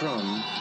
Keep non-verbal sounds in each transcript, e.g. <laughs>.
Crumb.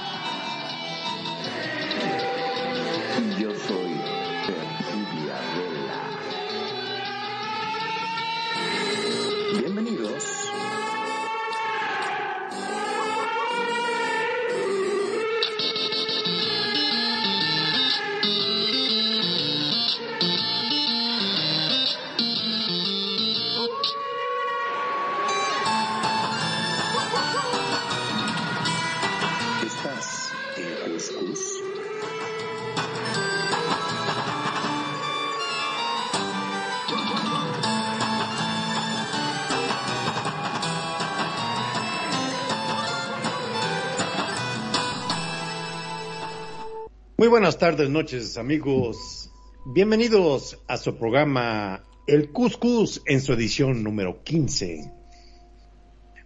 Buenas tardes, noches, amigos. Bienvenidos a su programa El Cuscus en su edición número 15.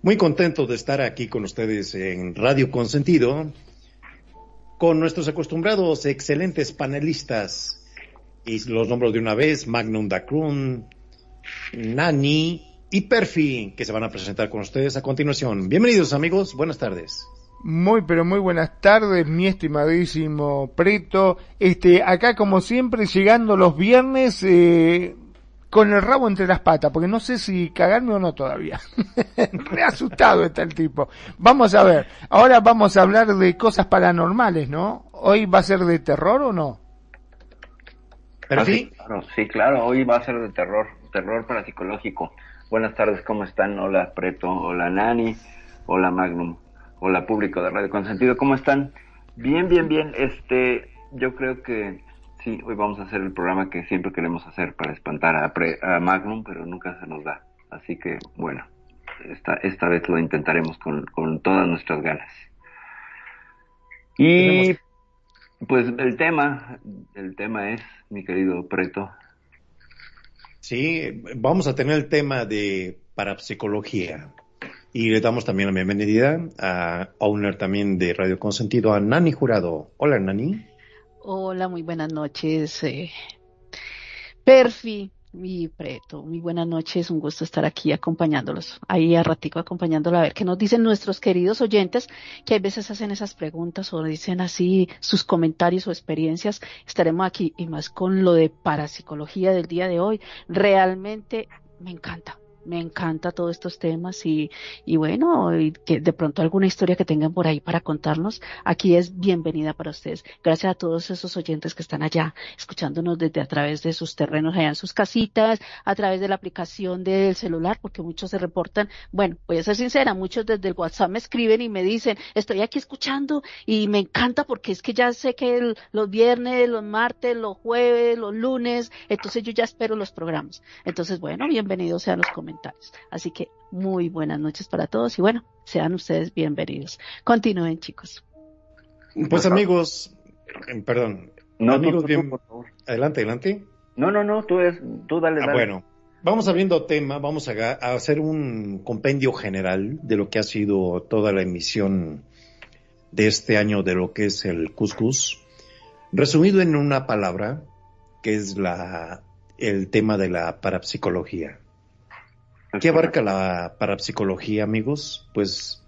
Muy contento de estar aquí con ustedes en Radio Consentido, con nuestros acostumbrados excelentes panelistas, y los nombres de una vez, Magnum Dacrun, Nani y Perfi, que se van a presentar con ustedes a continuación. Bienvenidos, amigos. Buenas tardes. Muy, pero muy buenas tardes, mi estimadísimo Preto. Este, acá como siempre, llegando los viernes, eh, con el rabo entre las patas, porque no sé si cagarme o no todavía. <laughs> Re asustado está el tipo. Vamos a ver, ahora vamos a hablar de cosas paranormales, ¿no? ¿Hoy va a ser de terror o no? Ah, Perfi, sí, claro, sí, claro, hoy va a ser de terror, terror parapsicológico. Buenas tardes, ¿cómo están? Hola Preto, hola Nani, hola Magnum, hola público de Radio Consentido, ¿cómo están? Bien, bien, bien, este, yo creo que sí, hoy vamos a hacer el programa que siempre queremos hacer para espantar a, Pre- a Magnum, pero nunca se nos da. Así que, bueno, esta, esta vez lo intentaremos con, con todas nuestras ganas. Y pues el tema, el tema es, mi querido Preto, sí, vamos a tener el tema de parapsicología. Y le damos también la bienvenida a owner también de Radio Consentido, a Nani Jurado. Hola, Nani. Hola, muy buenas noches. eh, Perfi, mi preto, muy buenas noches. Un gusto estar aquí acompañándolos. Ahí a ratico acompañándolos a ver qué nos dicen nuestros queridos oyentes, que a veces hacen esas preguntas o dicen así sus comentarios o experiencias. Estaremos aquí y más con lo de parapsicología del día de hoy. Realmente me encanta. Me encanta todos estos temas y, y bueno, y que de pronto alguna historia que tengan por ahí para contarnos, aquí es bienvenida para ustedes. Gracias a todos esos oyentes que están allá escuchándonos desde a través de sus terrenos, allá en sus casitas, a través de la aplicación del celular, porque muchos se reportan. Bueno, voy a ser sincera, muchos desde el WhatsApp me escriben y me dicen, estoy aquí escuchando y me encanta porque es que ya sé que los viernes, los martes, los jueves, los lunes, entonces yo ya espero los programas. Entonces, bueno, bienvenidos sean los comentarios. Así que muy buenas noches para todos y bueno, sean ustedes bienvenidos. Continúen, chicos. Pues amigos, eh, perdón, No, Amigos, tú, bien- por favor. adelante, adelante. No, no, no, tú, es, tú dale, Ah, bueno, vamos abriendo tema, vamos a, a hacer un compendio general de lo que ha sido toda la emisión de este año de lo que es el Cuscus, resumido en una palabra, que es la, el tema de la parapsicología. ¿Qué abarca la parapsicología, amigos? Pues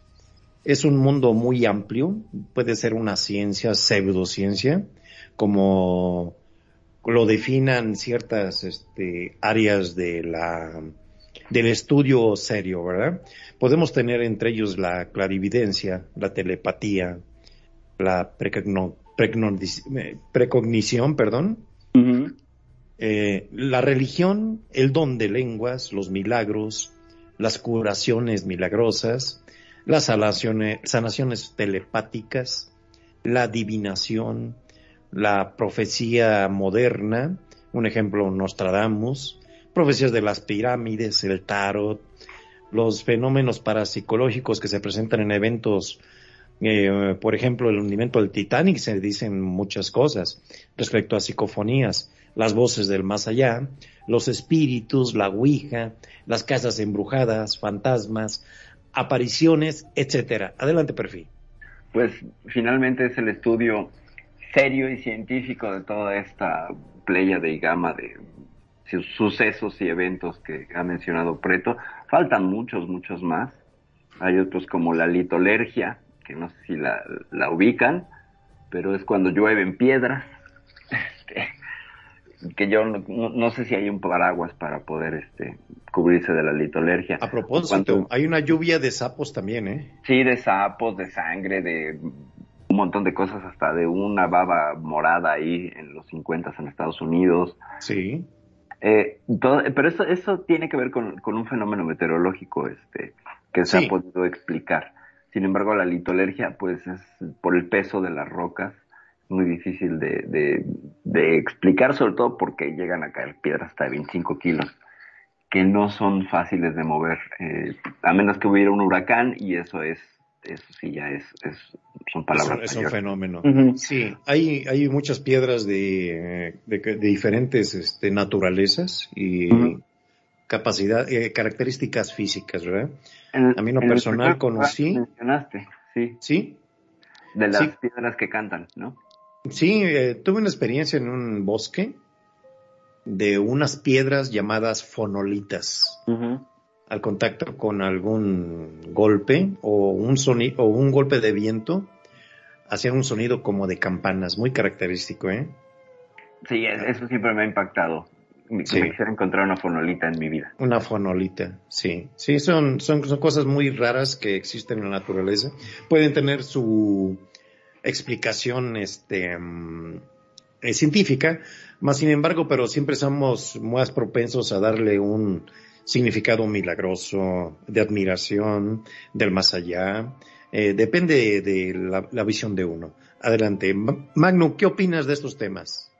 es un mundo muy amplio, puede ser una ciencia, pseudociencia, como lo definan ciertas este, áreas de la, del estudio serio, ¿verdad? Podemos tener entre ellos la clarividencia, la telepatía, la precognición, perdón, Ujú. Eh, la religión, el don de lenguas, los milagros, las curaciones milagrosas, las sanaciones, telepáticas, la adivinación, la profecía moderna, un ejemplo Nostradamus, profecías de las pirámides, el tarot, los fenómenos parapsicológicos que se presentan en eventos, eh, por ejemplo, el hundimiento del Titanic, se dicen muchas cosas respecto a psicofonías, las voces del más allá, los espíritus, la ouija, las casas embrujadas, fantasmas, apariciones, etcétera. Adelante, perfil. Pues finalmente es el estudio serio y científico de toda esta playa de gama de sucesos y eventos que ha mencionado Preto. Faltan muchos, muchos más. Hay otros como la litolergia, que no sé si la, la ubican, pero es cuando llueven piedras. Que yo no, sé si hay un paraguas para poder este, cubrirse de la litolergia. A propósito, hay una lluvia de sapos también, ¿eh? Sí, de sapos, de sangre, de un montón de cosas, hasta de una baba morada ahí en los 50 en Estados Unidos. Sí. Eh, pero eso, eso tiene que ver con, un fenómeno meteorológico este, que se ha podido explicar. Sin embargo, la litolergia, pues es por el peso de las rocas, muy difícil de, de, explicar, sobre todo porque llegan a caer piedras hasta de 25 kilos, que no son fáciles de mover, eh, a menos que hubiera un huracán y eso es eso sí ya es, es son palabras. Es, un fenómeno. Sí, hay, hay muchas piedras de, de, diferentes este, naturalezas y capacidad, eh, características físicas, ¿verdad? a mí lo personal conocí. Mencionaste, sí. Sí. De las piedras que cantan, ¿no? Sí, eh, tuve una experiencia en un bosque de unas piedras llamadas fonolitas. Al contacto con algún golpe o un sonido o un golpe de viento, hacían un sonido como de campanas, muy característico, ¿eh? Sí, eso siempre me ha impactado. Me, quisiera encontrar una fonolita en mi vida. Una fonolita, sí. Sí, son, son, son cosas muy raras que existen en la naturaleza. Pueden tener su, explicación este, mm, científica, más sin embargo, pero siempre somos más propensos a darle un significado milagroso, de admiración, del más allá. Eh, depende de la, la, visión de uno. Adelante. Magno, ¿qué opinas de estos temas?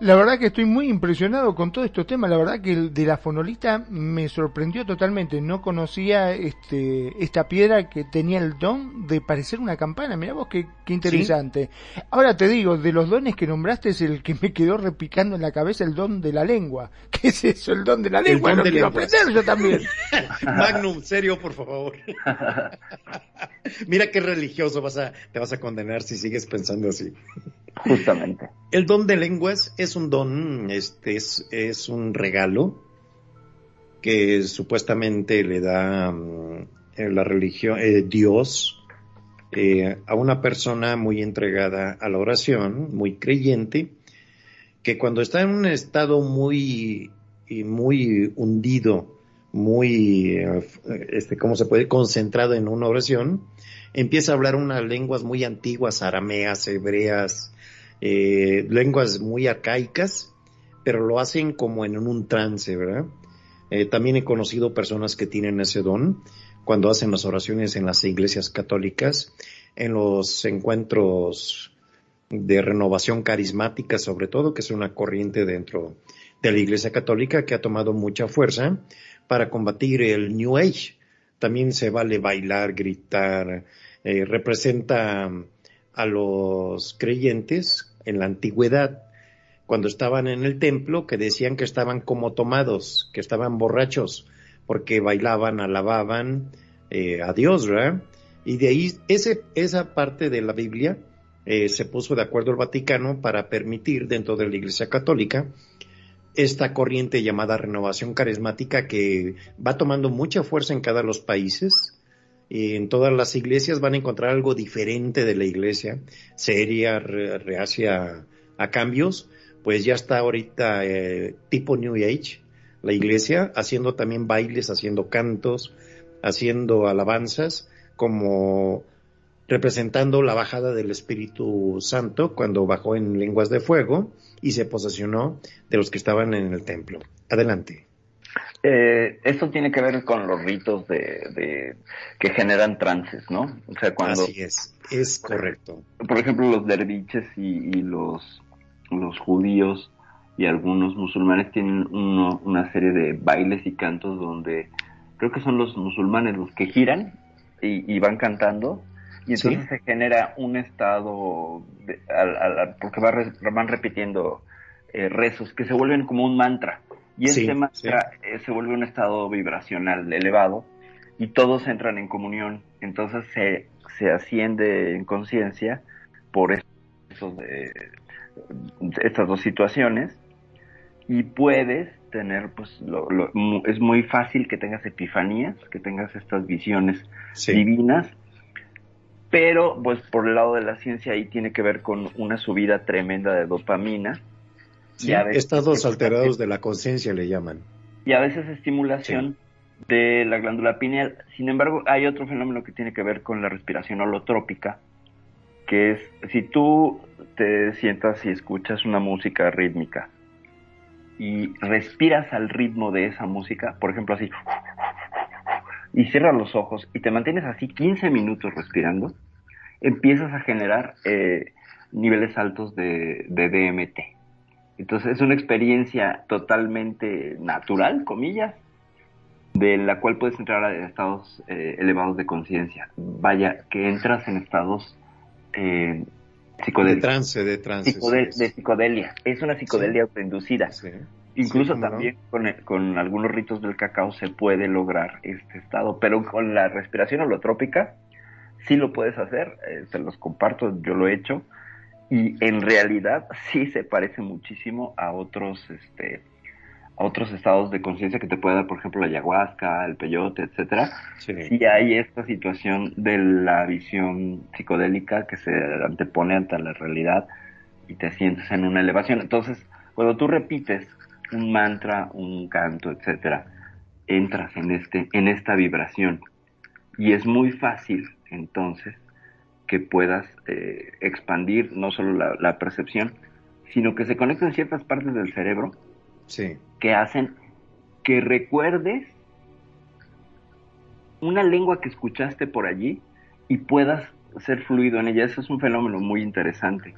La verdad que estoy muy impresionado con todo estos temas. La verdad que el de la fonolita me sorprendió totalmente. No conocía este, esta piedra que tenía el don de parecer una campana. Mira vos qué, qué interesante. Ahora te digo, de los dones que nombraste es el que me quedó repicando en la cabeza el don de la lengua. <laughs> ¿Qué es eso, el don de la lengua? El don quiero aprender yo también. <laughs> Magnum, serio, por favor. <laughs> Mira qué religioso vas a, te vas a condenar si sigues pensando así. Justamente. <laughs> El don de lenguas es un don, este es, un regalo que supuestamente le da mm, la religión, eh, Dios, eh, a una persona muy entregada a la oración, muy creyente, que cuando está en un estado muy, muy hundido, muy, eh, este, ¿cómo se puede? Concentrado en una oración, empieza a hablar unas lenguas muy antiguas, arameas, hebreas, eh, lenguas muy arcaicas, pero lo hacen como en un trance, ¿verdad? Eh, también he conocido personas que tienen ese don cuando hacen las oraciones en las iglesias católicas, en los encuentros de renovación carismática sobre todo, que es una corriente dentro de la iglesia católica que ha tomado mucha fuerza para combatir el New Age. También se vale bailar, gritar, eh, representa a los creyentes en la antigüedad, cuando estaban en el templo, que decían que estaban como tomados, que estaban borrachos, porque bailaban, alababan eh, a Dios, ¿verdad? Y de ahí ese, esa parte de la Biblia eh, se puso de acuerdo el Vaticano para permitir dentro de la Iglesia Católica esta corriente llamada renovación carismática que va tomando mucha fuerza en cada los países en todas las iglesias van a encontrar algo diferente de la iglesia, seria, reacia a cambios, pues ya está ahorita eh, tipo New Age, la iglesia, haciendo también bailes, haciendo cantos, haciendo alabanzas, como representando la bajada del Espíritu Santo cuando bajó en lenguas de fuego y se posesionó de los que estaban en el templo. Adelante. Eh, esto tiene que ver con los ritos de, que generan trances, ¿no? O sea, cuando... Así es, es correcto. Por ejemplo, los derviches y, los, los judíos y algunos musulmanes tienen una serie de bailes y cantos donde creo que son los musulmanes los que giran y, van cantando y entonces se genera un estado porque van repitiendo eh, rezos que se vuelven como un mantra Y Sí, mantra eh, se vuelve un estado vibracional elevado y todos entran en comunión. Entonces se, se asciende en conciencia por eso de, estas dos situaciones y puedes tener, pues, lo- lo- es muy fácil que tengas epifanías, que tengas estas visiones Sí. divinas, pero pues por el lado de la ciencia ahí tiene que ver con una subida tremenda de dopamina Sí, veces- Estados alterados de la conciencia le llaman. y a veces estimulación de la glándula pineal. Sin embargo, hay otro fenómeno que tiene que ver con la respiración holotrópica, que es si tú te sientas y escuchas una música rítmica y respiras al ritmo de esa música, por ejemplo así, y cierras los ojos y te mantienes así 15 minutos respirando, empiezas a generar eh, niveles altos de, de DMT. Entonces es una experiencia totalmente natural, comillas, de la cual puedes entrar a estados eh, elevados de conciencia. Vaya, que entras en estados eh, De psicodélicos. trance, de trance. Psicode- sí, de psicodelia. Es una psicodelia autoinducida. sí. Incluso cómo no. también con, el- con algunos ritos del cacao se puede lograr este estado, pero con la respiración holotrópica sí lo puedes hacer, eh, se los comparto, yo lo he hecho, y en realidad <laughs> sí se parece muchísimo a otros, este, a otros estados de conciencia que te puede dar, por ejemplo, la ayahuasca, el peyote, etcétera. Sí. Sí hay esta situación de la visión psicodélica que se antepone ante la realidad y te sientes en una elevación. Entonces, cuando tú repites un mantra, un canto, etcétera, entras en este, en esta vibración. Y es muy fácil, entonces, que puedas eh, expandir no solo la, la percepción, sino que se conecten ciertas partes del cerebro Sí. que hacen que recuerdes una lengua que escuchaste por allí y puedas ser fluido en ella. Eso es un fenómeno muy interesante.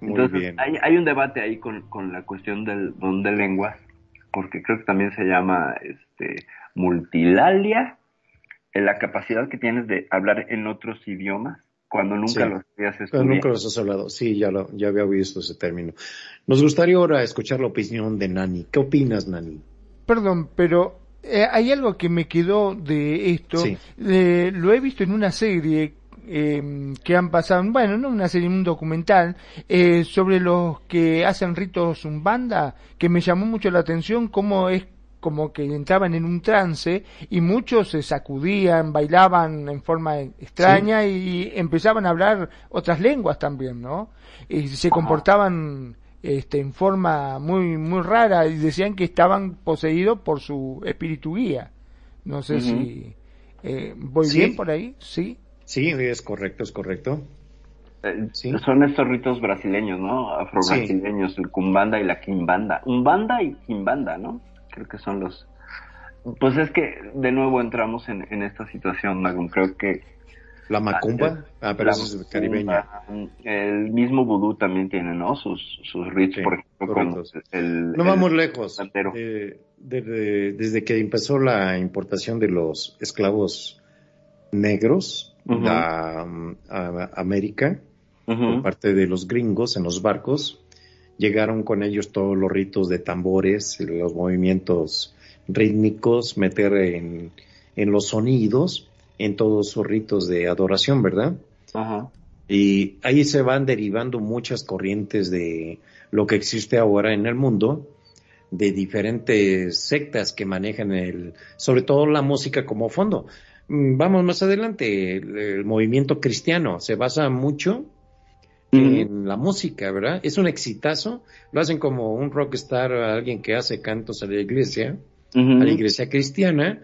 Muy Entonces, bien. Hay, hay un debate ahí con, con la cuestión del don de lenguas, porque creo que también se llama este, multilalia, en la capacidad que tienes de hablar en otros idiomas cuando nunca Sí. los habías estudiado. nunca los has hablado. Sí, ya, lo, ya había visto ese término. Nos gustaría ahora escuchar la opinión de Nani. ¿Qué opinas, Nani? Perdón, pero eh, hay algo que me quedó de esto. Sí. Eh, lo he visto en una serie eh, que han pasado, bueno, no una serie, un documental, eh, sobre los que hacen ritos umbanda, que me llamó mucho la atención cómo es como que entraban en un trance y muchos se sacudían, bailaban en forma extraña y empezaban a hablar otras lenguas también, ¿no? Y se comportaban este, en forma muy muy rara y decían que estaban poseídos por su espíritu guía. No sé si eh, voy Sí. bien por ahí, sí. Sí, es correcto, es correcto. Eh, Sí. Son estos ritos brasileños, ¿no? Afro-brasileños, el kumbanda y la quimbanda. Umbanda y quimbanda, ¿no? Creo que son los... Pues es que de nuevo entramos en, en esta situación, Magnum. Creo que... La macumba, ah, pero la eso es caribeña. El mismo vudú también tiene, ¿no? Sus, sus ritos, Sí, por ejemplo, el... No el- vamos lejos. santero. Eh, de- de- desde que empezó la importación de los esclavos negros Ujú. a, a América, por parte de los gringos en los barcos, llegaron con ellos todos los ritos de tambores, los movimientos rítmicos, meter en, en los sonidos, en todos sus ritos de adoración, ¿verdad? Ajá. Y ahí se van derivando muchas corrientes de lo que existe ahora en el mundo, de diferentes sectas que manejan el, sobre todo la música como fondo. Mm, Vamos más adelante, el, el movimiento cristiano se basa mucho en la música, ¿verdad? Es un exitazo, lo hacen como un rockstar, alguien que hace cantos a la iglesia, a la iglesia cristiana,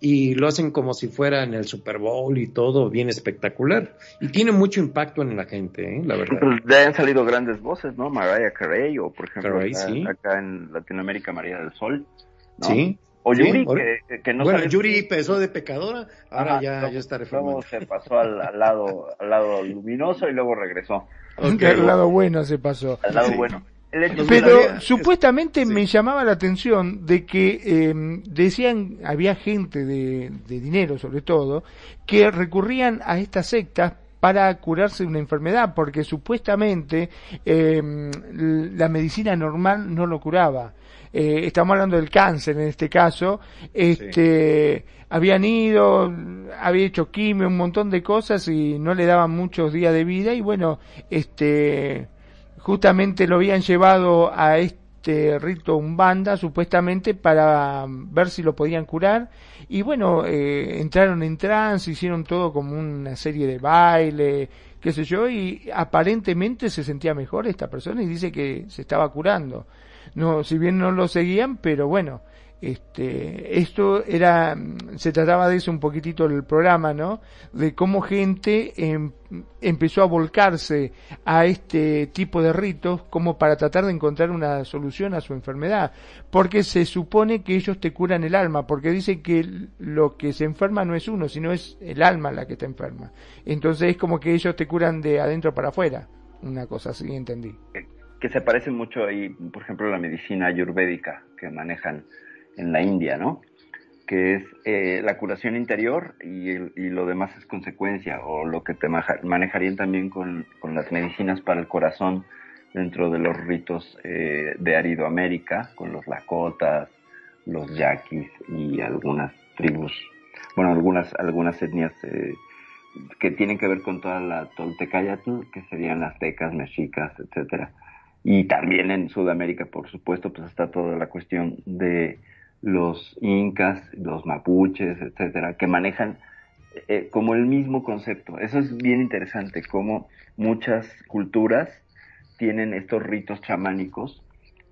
y lo hacen como si fuera en el Super Bowl y todo bien espectacular. Y tiene mucho impacto en la gente, ¿eh? la verdad. Pues han salido grandes voces, ¿no? Mariah Carey o, por ejemplo, Carey, acá, sí. acá en Latinoamérica, María del Sol. ¿no? Sí. O Sí, Yuri, ahora- que, que no bueno, sale- Yuri empezó de pecadora, ahora Ajá, ya, luego- ya está Luego reformando. se pasó al, al lado al lado luminoso y luego regresó <laughs> Ok. Del lado bueno se pasó. al lado Sí. bueno. Pero supuestamente sí. me llamaba la atención de que eh, decían, había gente de, de dinero sobre todo, que recurrían a estas sectas para curarse de una enfermedad, porque supuestamente eh, la medicina normal no lo curaba. Eh, estamos hablando del cáncer en este caso, este, habían ido, había hecho quimio, un montón de cosas y no le daban muchos días de vida y bueno, este, justamente lo habían llevado a este rito umbanda supuestamente para ver si lo podían curar y bueno eh, entraron en trance hicieron todo como una serie de baile qué sé yo y aparentemente se sentía mejor esta persona y dice que se estaba curando no si bien no lo seguían pero bueno este, esto era, se trataba de eso un poquitito el programa, ¿no? De cómo gente em, empezó a volcarse a este tipo de ritos como para tratar de encontrar una solución a su enfermedad. Porque se supone que ellos te curan el alma, porque dicen que lo que se enferma no es uno, sino es el alma la que te enferma. Entonces es como que ellos te curan de adentro para afuera. Una cosa así entendí. Que se parece mucho ahí, por ejemplo, la medicina ayurvédica que manejan en la India, ¿no? Que es eh, la curación interior y, lo demás es consecuencia, o lo que te manejarían también con, las medicinas para el corazón dentro de los ritos eh, de Aridoamérica, con los Lakotas, los Yaquis y algunas tribus, bueno, algunas, algunas etnias eh, que tienen que ver con toda la Toltecayatl, que serían aztecas, mexicas, etcétera. Y también en Sudamérica, por supuesto, pues está toda la cuestión de los incas, los mapuches, etcétera, que manejan eh, como el mismo concepto. Eso es bien interesante, como muchas culturas tienen estos ritos chamánicos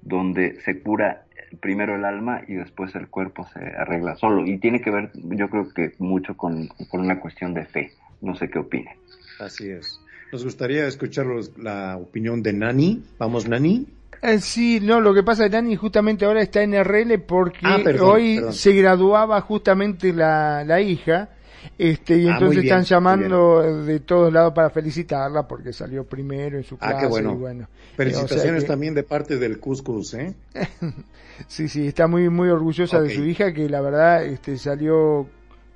donde se cura primero el alma y después el cuerpo se arregla solo. Y tiene que ver, yo creo que mucho con, con una cuestión de fe. No sé qué opine. Así es. Nos gustaría escuchar la opinión de Nani. Vamos, Nani. Eh, sí, no, lo que pasa es que Dani justamente ahora está en RL porque ah, hoy se graduaba justamente la, la hija. Este, y ah, entonces están llamando de todos lados para felicitarla porque salió primero en su clase. Ah, qué bueno. Felicitaciones también de parte del Cuscus, ¿eh? <laughs> sí, sí, está muy, muy orgullosa de su hija que la verdad este, salió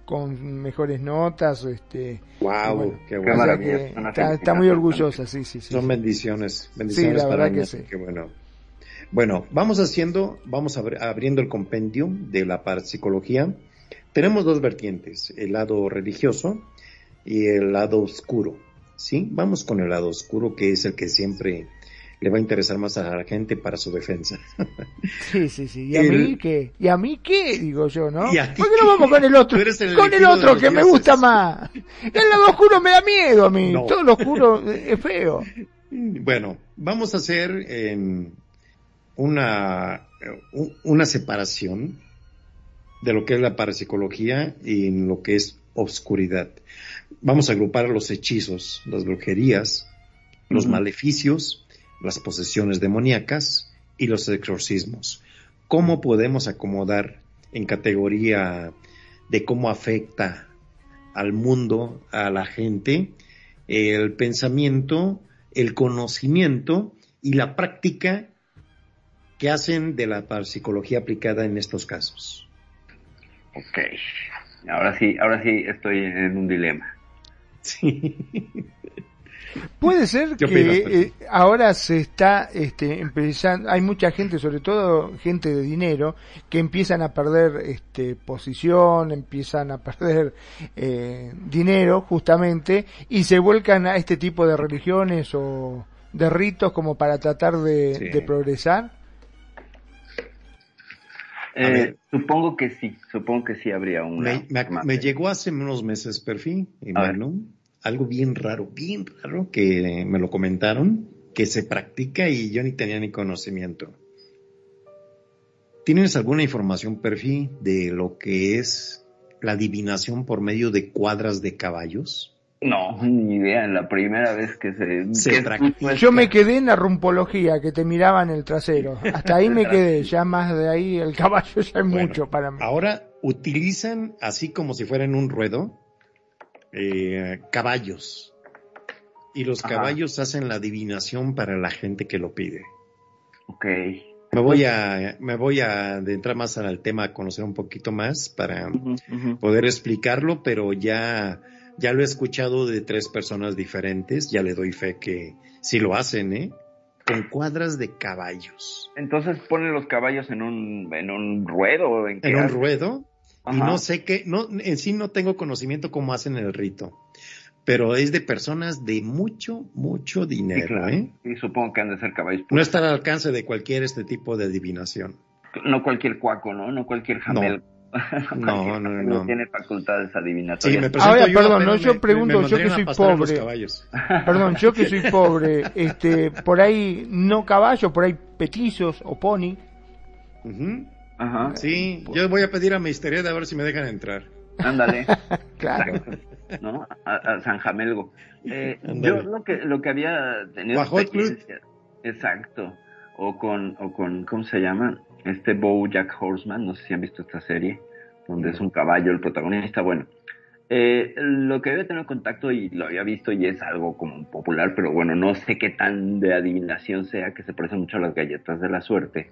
con mejores notas, este, wow, qué, bueno. está, muy orgullosa, sí, sí, sí. Son bendiciones, bendiciones para que sí. Qué bueno. Bueno, vamos haciendo, vamos abriendo el compendio de la parapsicología. Tenemos dos vertientes, el lado religioso y el lado oscuro. ¿Sí? Vamos con el lado oscuro, que es el que siempre le va a interesar más a la gente para su defensa. <laughs> Sí, sí, sí. ¿Y a mí qué? ¿Y a mí qué? Digo yo, ¿no? ¿Por qué no vamos con el otro? con el otro que me gusta más. El lado oscuro me da miedo a mí. Todo lo oscuro es feo. <laughs> Bueno, vamos a hacer em, una, una separación de lo que es la parapsicología y lo que es obscuridad. Vamos a agrupar los hechizos, las brujerías, los maleficios las posesiones demoníacas y los exorcismos. ¿Cómo podemos acomodar en categoría de cómo afecta al mundo, a la gente, el pensamiento, el conocimiento y la práctica que hacen de la psicología aplicada en estos casos? Ok, ahora sí, ahora sí estoy en un dilema. Sí. Puede ser que eh, ahora se está este, empezando, hay mucha gente, sobre todo gente de dinero, que empiezan a perder este, posición, empiezan a perder eh, dinero justamente y se vuelcan a este tipo de religiones o de ritos como para tratar de, progresar. Eh, supongo que sí, supongo que sí habría una. Me, llegó hace unos meses, Perfil, y algo bien raro, bien raro, que me lo comentaron, que se practica y yo ni tenía ni conocimiento. ¿Tienes alguna información, Perfi, de lo que es la adivinación por medio de cuadras de caballos? No, ni idea, la primera vez que se, se practica. Yo me quedé en la rumpología, que te miraban el trasero. Hasta ahí me <laughs> quedé, ya más de ahí el caballo ya es mucho para mí. Ahora utilizan así como si fueran un ruedo, eh, caballos. Y los caballos hacen la adivinación para la gente que lo pide. Ok. Me voy a, me voy a adentrar más al tema, conocer un poquito más para poder explicarlo, pero ya, ya lo he escuchado de tres personas diferentes, ya le doy fe que sí lo hacen, ¿eh? con cuadras de caballos. Entonces ponen los caballos en un, en un ruedo. ¿En, un hacen? Ruedo. Y Ajá. no sé qué, no, en sí no tengo conocimiento cómo hacen el rito. Pero es de personas de mucho, mucho Sí, dinero, claro. ¿eh? Y supongo que han de ser caballos. No está al alcance de cualquier este tipo de adivinación. No cualquier cuaco, ¿no? No cualquier jamel. <laughs> No, no, no, no. Tiene facultades Sí, adivinatorias. me presento Ahora, yo, perdón, no, yo me- pregunto, me yo que soy pobre. caballos. <laughs> Perdón, yo que soy pobre, <laughs> este, por ahí no caballo, por ahí petizos o pony. Ujú. Ajá. Sí, yo voy a pedir a Misterio a ver si me dejan entrar. Ándale. <laughs> Claro. ¿no? A, a San Jamelgo. Eh, yo lo que lo que había tenido exacto, o con o con ¿cómo se llama? Este BoJack Horseman, no sé si han visto esta serie, donde es un caballo el protagonista. Bueno, eh, lo que había tenido contacto y lo había visto y es algo como popular, pero bueno, no sé qué tan de adivinación sea, que se parece mucho a las galletas de la suerte.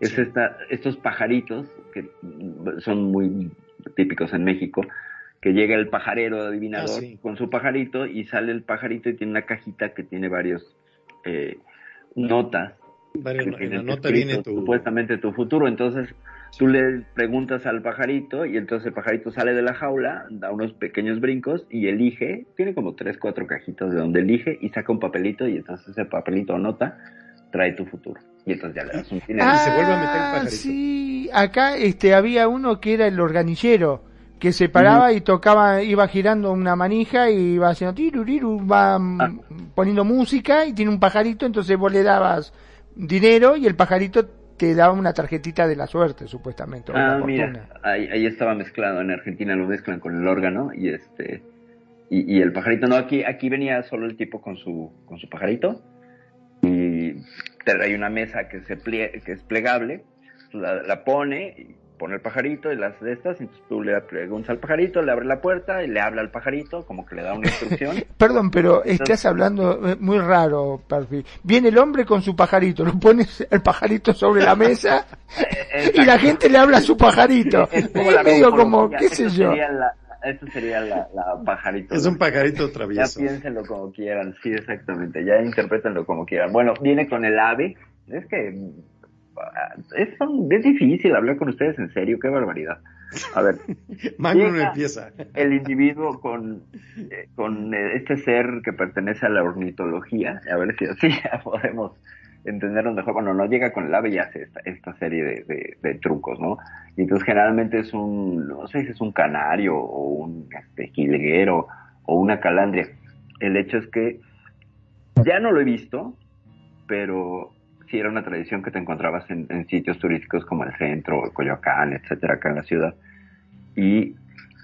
Es esta, estos pajaritos que son muy típicos en México, que llega el pajarero adivinador Ah, sí. con su pajarito y sale el pajarito y tiene una cajita que tiene varios eh, notas. En la nota viene tu... Supuestamente tu futuro. Entonces tú le preguntas al pajarito y entonces el pajarito sale de la jaula, da unos pequeños brincos y elige, tiene como tres, cuatro cajitas de donde elige y saca un papelito y entonces ese papelito o nota trae tu futuro. Y entonces ya le das un dinero. se vuelve a meter el Ah, pajarito. sí, acá este había uno que era el organillero que se paraba y tocaba, iba girando una manija y iba haciendo tiruriru, va mm, Ah. poniendo música y tiene un pajarito, entonces vos le dabas dinero y el pajarito te daba una tarjetita de la suerte, supuestamente. Ah, mira, ahí, ahí estaba mezclado. En Argentina lo mezclan con el órgano y este y, y el pajarito. No, aquí aquí venía solo el tipo con su con su pajarito y te trae una mesa que se plie- que es plegable, la, la pone y pone el pajarito y las de estas. Entonces tú le preguntas al pajarito, le abre la puerta y le habla al pajarito como que le da una instrucción. <laughs> Perdón, pero estás hablando eh, muy raro, Perfi. Viene el hombre con su pajarito, lo pones el pajarito sobre la mesa <laughs> y la gente le habla a su pajarito. Es como la medio como, qué sé yo. la- Esto sería la, la pajarito. Es un pajarito Ya travieso. piénsenlo como quieran, sí, exactamente, ya interpretenlo como quieran. Bueno, viene con el ave, es que ah, es, es difícil hablar con ustedes en serio, qué barbaridad. A ver, <laughs> Llega- empieza. el individuo con, eh, con eh, este ser que pertenece a la ornitología, a ver si así <laughs> ya podemos entenderlo mejor. Bueno, no llega con el ave y hace esta, serie de, trucos, ¿no? Entonces generalmente es un, no sé si es un canario o un este, jilguero o una calandria. El hecho es que ya no lo he visto, pero sí era una tradición que te encontrabas en, en sitios turísticos como el centro, el Coyoacán, etcétera, acá en la ciudad. Y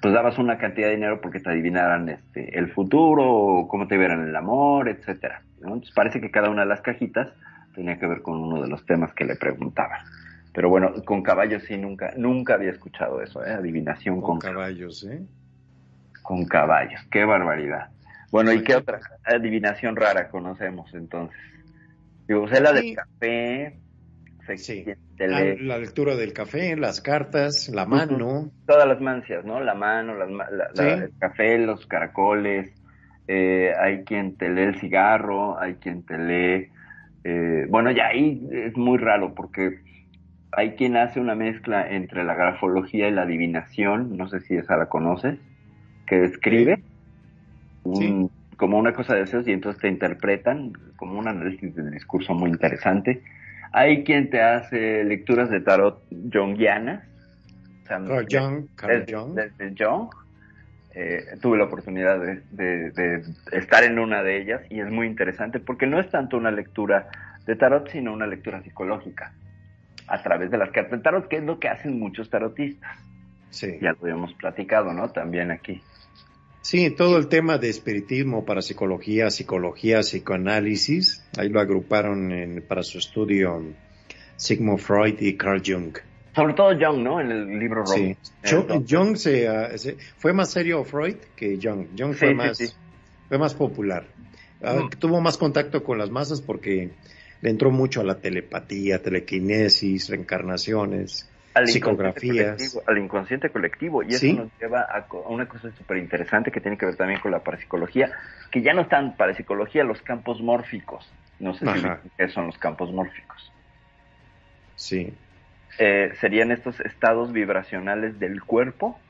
pues dabas una cantidad de dinero porque te adivinaran este, el futuro, cómo te vieran el amor, etcétera. Entonces parece que cada una de las cajitas tenía que ver con uno de los temas que le preguntaban. Pero bueno, con caballos sí nunca, nunca había escuchado eso, ¿eh? Adivinación Con con, caballos, ¿eh? con caballos. Qué barbaridad. Bueno, ¿y qué otra adivinación rara conocemos entonces? Digo, sé la Sí. del café, Sí. La lectura del café, las cartas, la mano. todas las mancias, ¿no? La mano, las la- la- el café, los caracoles, eh, hay quien te lee el cigarro, hay quien te lee... eh, bueno, ya ahí es muy raro porque hay quien hace una mezcla entre la grafología y la adivinación, no sé si esa la conoces, que describe un- como una cosa de esos y entonces te interpretan como un análisis del discurso muy interesante. Hay quien te hace lecturas de tarot o sea, Carl Jung, Carl desde, Jung. desde Jung. Eh, tuve la oportunidad de, de- de estar en una de ellas y es muy interesante porque no es tanto una lectura de tarot, sino una lectura psicológica a través de las cartas de tarot, que es lo que hacen muchos tarotistas. Sí. Ya lo habíamos platicado, ¿no? También aquí. Sí, todo el tema de espiritismo, parapsicología, psicología, psicoanálisis, ahí lo agruparon en- para su estudio Sigmund Freud y Carl Jung. Sobre todo Jung, ¿no? En el libro Robo. Sí. Eh. Jung se, ah, se- fue más serio Freud que Jung. Jung Sí, fue sí, más, sí. fue más popular. Ah, Mm. Tuvo más contacto con las masas porque le entró mucho a la telepatía, telequinesis, reencarnaciones. al Psicografías. al inconsciente colectivo y eso nos lleva a, una cosa súper interesante que tiene que ver también con la parapsicología, que ya no están parapsicología los campos mórficos. No sé si Ajá. qué son los campos mórficos. Sí. Eh, serían estos estados vibracionales del cuerpo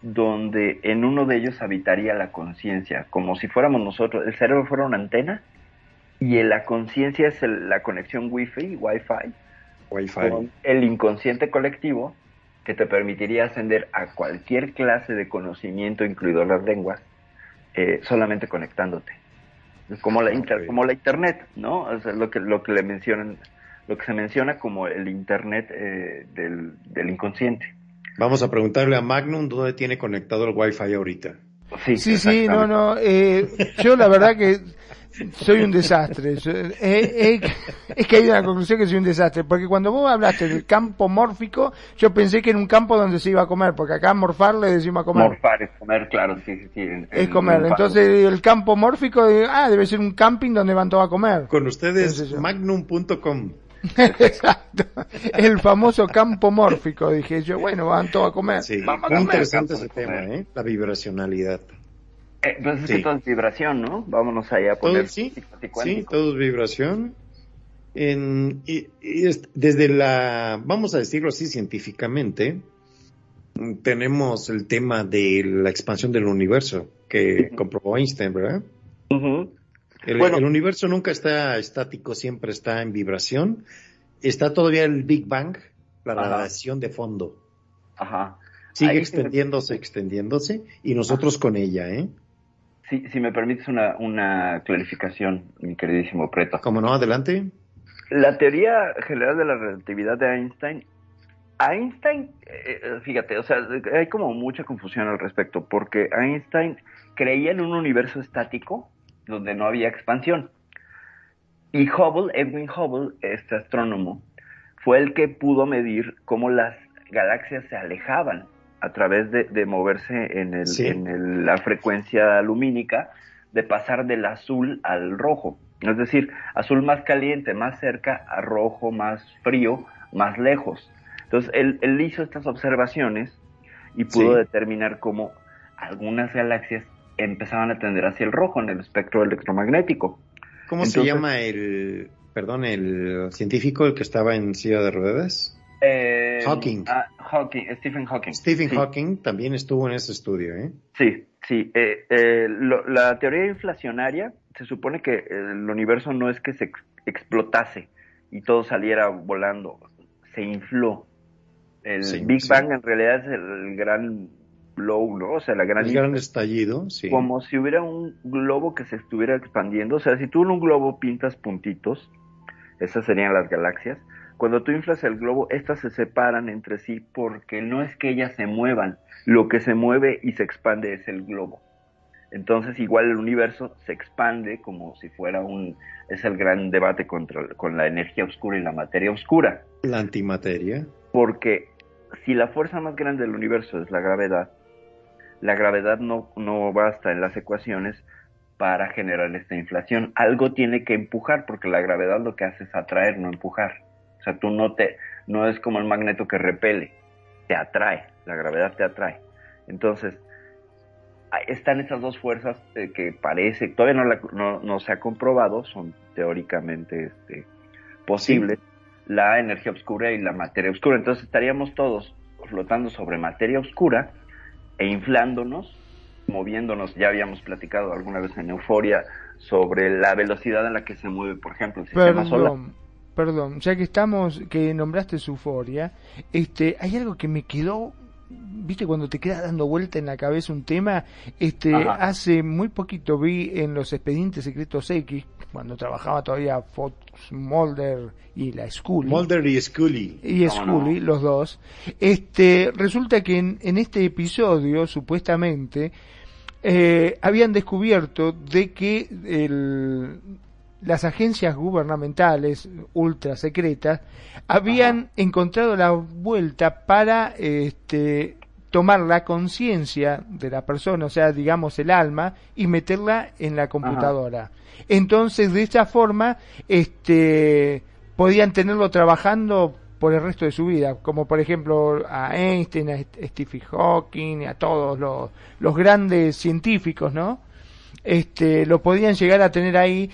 donde en uno de ellos habitaría la conciencia, como si fuéramos nosotros, el cerebro fuera una antena y en la conciencia es el- la conexión wifi, wifi, Wi-Fi. con el inconsciente colectivo que te permitiría ascender a cualquier clase de conocimiento, incluido las lenguas, eh, solamente conectándote. Como la, inter- como la internet, ¿no? O sea, lo que, lo que le mencionan, lo que se menciona como el internet eh, del, del inconsciente. Vamos a preguntarle a Magnum dónde tiene conectado el Wi-Fi ahorita. Sí, Sí, sí, no, no. Eh, yo la verdad que soy un desastre. Eh, eh, es que hay una conclusión que soy un desastre. Porque cuando vos hablaste del campo mórfico, yo pensé que era un campo donde se iba a comer. Porque acá morfar le decimos a comer. Morfar es comer, claro, sí, sí, sí. en- es comer. en- Entonces el campo mórfico, ah, debe ser un camping donde van todos a comer. Con ustedes, magnum.com. Exacto. El famoso campo mórfico, dije yo. Bueno, van todos a comer. Sí, Vamos a muy comer, interesante ese tema. ¿eh? La vibracionalidad. Eh, pues es Sí. que todo es vibración, ¿no? Vámonos allá a Todo, poner sí, sí, todo es vibración. En, y- y es- desde la, vamos a decirlo así científicamente, tenemos el tema de la expansión del universo que comprobó Einstein, ¿verdad? Ujú. El, Bueno. el universo nunca está estático, siempre está en vibración. Está todavía el Big Bang, la Ajá. radiación de fondo. Ajá. Sigue Ahí sí me- extendiéndose, extendiéndose, y nosotros con ella, ¿eh? Si, si me permites una, una clarificación, mi queridísimo Preto. ¿Cómo no? Adelante. La teoría general de la relatividad de Einstein, Einstein, eh, fíjate, o sea, hay como mucha confusión al respecto, porque Einstein creía en un universo estático donde no había expansión. Y Hubble, Edwin Hubble, este astrónomo, fue el que pudo medir cómo las galaxias se alejaban a través de, de moverse en, el, Sí. en el- la frecuencia lumínica, de pasar del azul al rojo. Es decir, azul más caliente, más cerca, a rojo más frío, más lejos. Entonces, él, él hizo estas observaciones y pudo Sí. determinar cómo algunas galaxias empezaban a tender hacia el rojo en el espectro electromagnético. ¿Cómo se Entonces- llama el, perdón, el científico, el que estaba en silla de ruedas? Eh, Hawking. ah, Hawking, Stephen Hawking. Stephen Sí. Hawking también estuvo en ese estudio, ¿eh? Sí, sí. eh, eh, lo- la teoría inflacionaria se supone que el universo no es que se ex- explotase y todo saliera volando, se infló. El Sí, Big sí. Bang en realidad es el gran blow, ¿no? O sea, la gran... El gran estallido, sí. Como si hubiera un globo que se estuviera expandiendo. O sea, si tú en un globo pintas puntitos, esas serían las galaxias. Cuando tú inflas el globo, estas se separan entre sí porque no es que ellas se muevan, lo que se mueve y se expande es el globo. Entonces, igual el universo se expande como si fuera un. Es el gran debate contra, con la energía oscura y la materia oscura. La antimateria. Porque si la fuerza más grande del universo es la gravedad, la gravedad no, no basta en las ecuaciones para generar esta inflación. Algo tiene que empujar, porque la gravedad lo que hace es atraer, no empujar. O sea, tú no te, no es como el magneto que repele, te atrae, la gravedad te atrae. Entonces, están estas dos fuerzas eh, que parece, todavía no, la- no, no se ha comprobado, son teóricamente este, posibles, la energía oscura y la materia oscura. Entonces estaríamos todos flotando sobre materia oscura e inflándonos, moviéndonos, ya habíamos platicado alguna vez en Euforia sobre la velocidad en la que se mueve, por ejemplo, el sistema solar. Perdón, ya que estamos, que nombraste su euforia, este, hay algo que me quedó, viste, cuando te quedas dando vuelta en la cabeza un tema, este, Ajá. hace muy poquito vi en los expedientes secretos X, cuando trabajaba todavía Fox Mulder y la Scully. Mulder y Scully. y ¿Cómo Scully, no? los dos. Este, resulta que en, en este episodio, supuestamente, eh, habían descubierto de que el- las agencias gubernamentales ultra secretas habían encontrado la vuelta para este, tomar la conciencia de la persona, o sea, digamos el alma, y meterla en la computadora. Entonces, de esta forma, este, podían tenerlo trabajando por el resto de su vida, como por ejemplo a Einstein, a Stephen Hawking, a todos los, los grandes científicos, ¿no? Este, lo podían llegar a tener ahí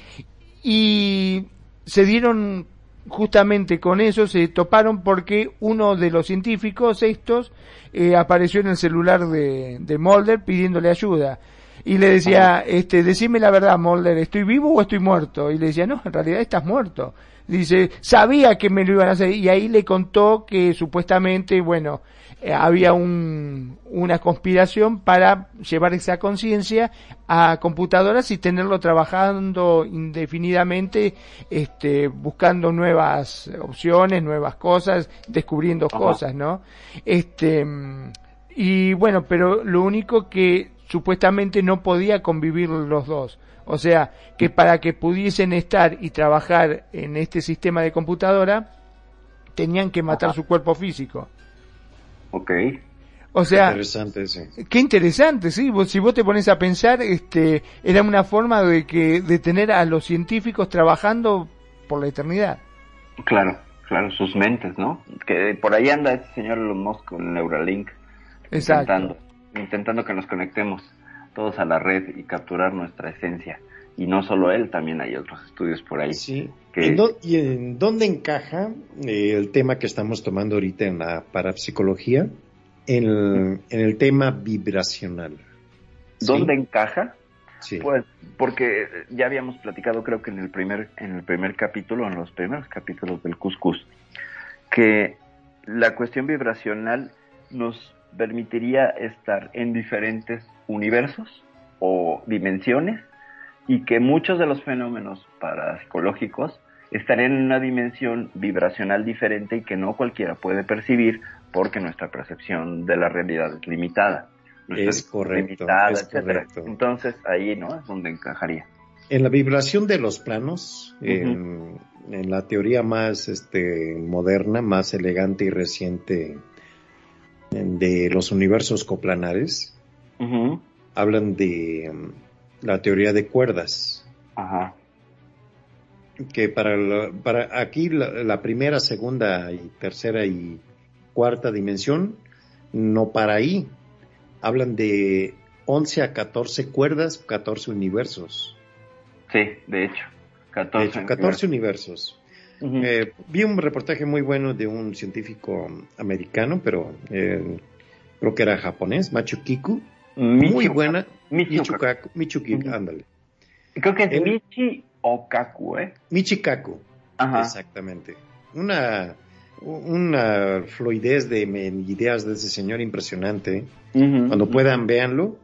y se dieron justamente con eso, se toparon porque uno de los científicos estos eh, apareció en el celular de, de Mulder pidiéndole ayuda y le decía, este, decime la verdad, Mulder, ¿estoy vivo o estoy muerto? Y le decía, no, en realidad estás muerto. Dice, sabía que me lo iban a hacer y ahí le contó que supuestamente, bueno, eh, había un, una conspiración para llevar esa conciencia a computadoras y tenerlo trabajando indefinidamente, este, buscando nuevas opciones, nuevas cosas, descubriendo cosas, ¿no? Este, y bueno, pero lo único que supuestamente no podía convivir los dos. O sea, que para que pudiesen estar y trabajar en este sistema de computadora, tenían que matar su cuerpo físico. Ok. O sea, interesante, sí. qué interesante, sí. si vos te pones a pensar, este, era una forma de que de tener a los científicos trabajando por la eternidad. Claro, claro, sus mentes, ¿no? Que por ahí anda este señor Elon Musk con Neuralink, Exacto. intentando, intentando que nos conectemos todos a la red y capturar nuestra esencia. Y no solo él, también hay otros estudios por ahí. Sí. que- ¿En ¿Y en dónde encaja eh, el tema que estamos tomando ahorita en la parapsicología? En el, en el tema vibracional. ¿Sí? ¿Dónde encaja? Sí. Pues porque ya habíamos platicado, creo que en el primer, en el primer capítulo, en los primeros capítulos del Cuscus, que la cuestión vibracional nos permitiría estar en diferentes universos o dimensiones y que muchos de los fenómenos parapsicológicos estarían en una dimensión vibracional diferente y que no cualquiera puede percibir porque nuestra percepción de la realidad es limitada. Nuestra Es correcto, limitada, es correcto. Entonces ahí no es donde encajaría. En la vibración de los planos, en, en la teoría más este, moderna, más elegante y reciente en- de los universos coplanares, Ujú. hablan de mm, la teoría de cuerdas, Ajá. que para, la- para aquí la, la primera, segunda y tercera y cuarta dimensión no para ahí. Hablan de 11 a 14 cuerdas, 14 universos. Sí, de hecho. 14. De hecho, 14 universos. Eh, vi un reportaje muy bueno de un científico americano, pero eh, creo que era japonés, Machu Kiku. Muy buena. Michukaku, Michukiku, Ujú. ándale. Creo que es Michi Okaku, ¿eh? Michikaku, Ajá. exactamente. Una, una fluidez de ideas de ese señor impresionante. Cuando puedan, véanlo.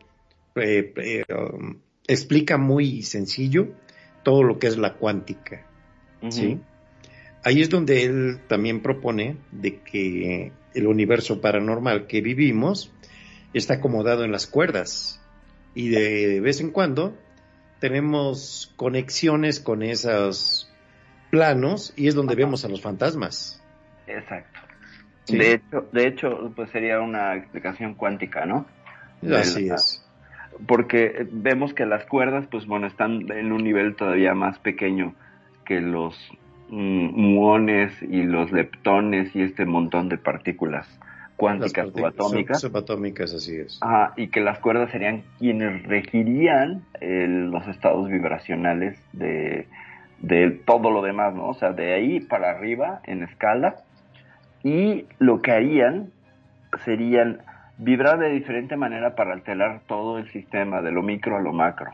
Eh, eh, um, explica muy sencillo todo lo que es la cuántica. ¿sí? Ahí es donde él también propone de que el universo paranormal que vivimos está acomodado en las cuerdas y de vez en cuando tenemos conexiones con esos planos y es donde vemos a los fantasmas. Exacto. Sí. De hecho, de hecho, pues sería una explicación cuántica, ¿no? Así la- es. Porque eh, vemos que las cuerdas, pues bueno, están en un nivel todavía más pequeño que los mm, muones y los leptones y este montón de partículas Las cuánticas subatómicas. sub- subatómicas, así es. Ajá, y que las cuerdas serían quienes regirían eh, los estados vibracionales de, de todo lo demás, ¿no? O sea, de ahí para arriba en escala. Y lo que harían serían vibrar de diferente manera para alterar todo el sistema, de lo micro a lo macro.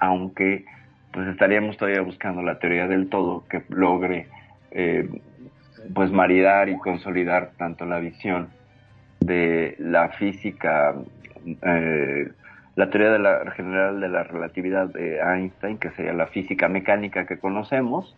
Aunque, pues estaríamos todavía buscando la teoría del todo que logre, eh, pues, maridar y consolidar tanto la visión de la física, eh, la teoría general de la relatividad de Einstein, que sería la física mecánica que conocemos,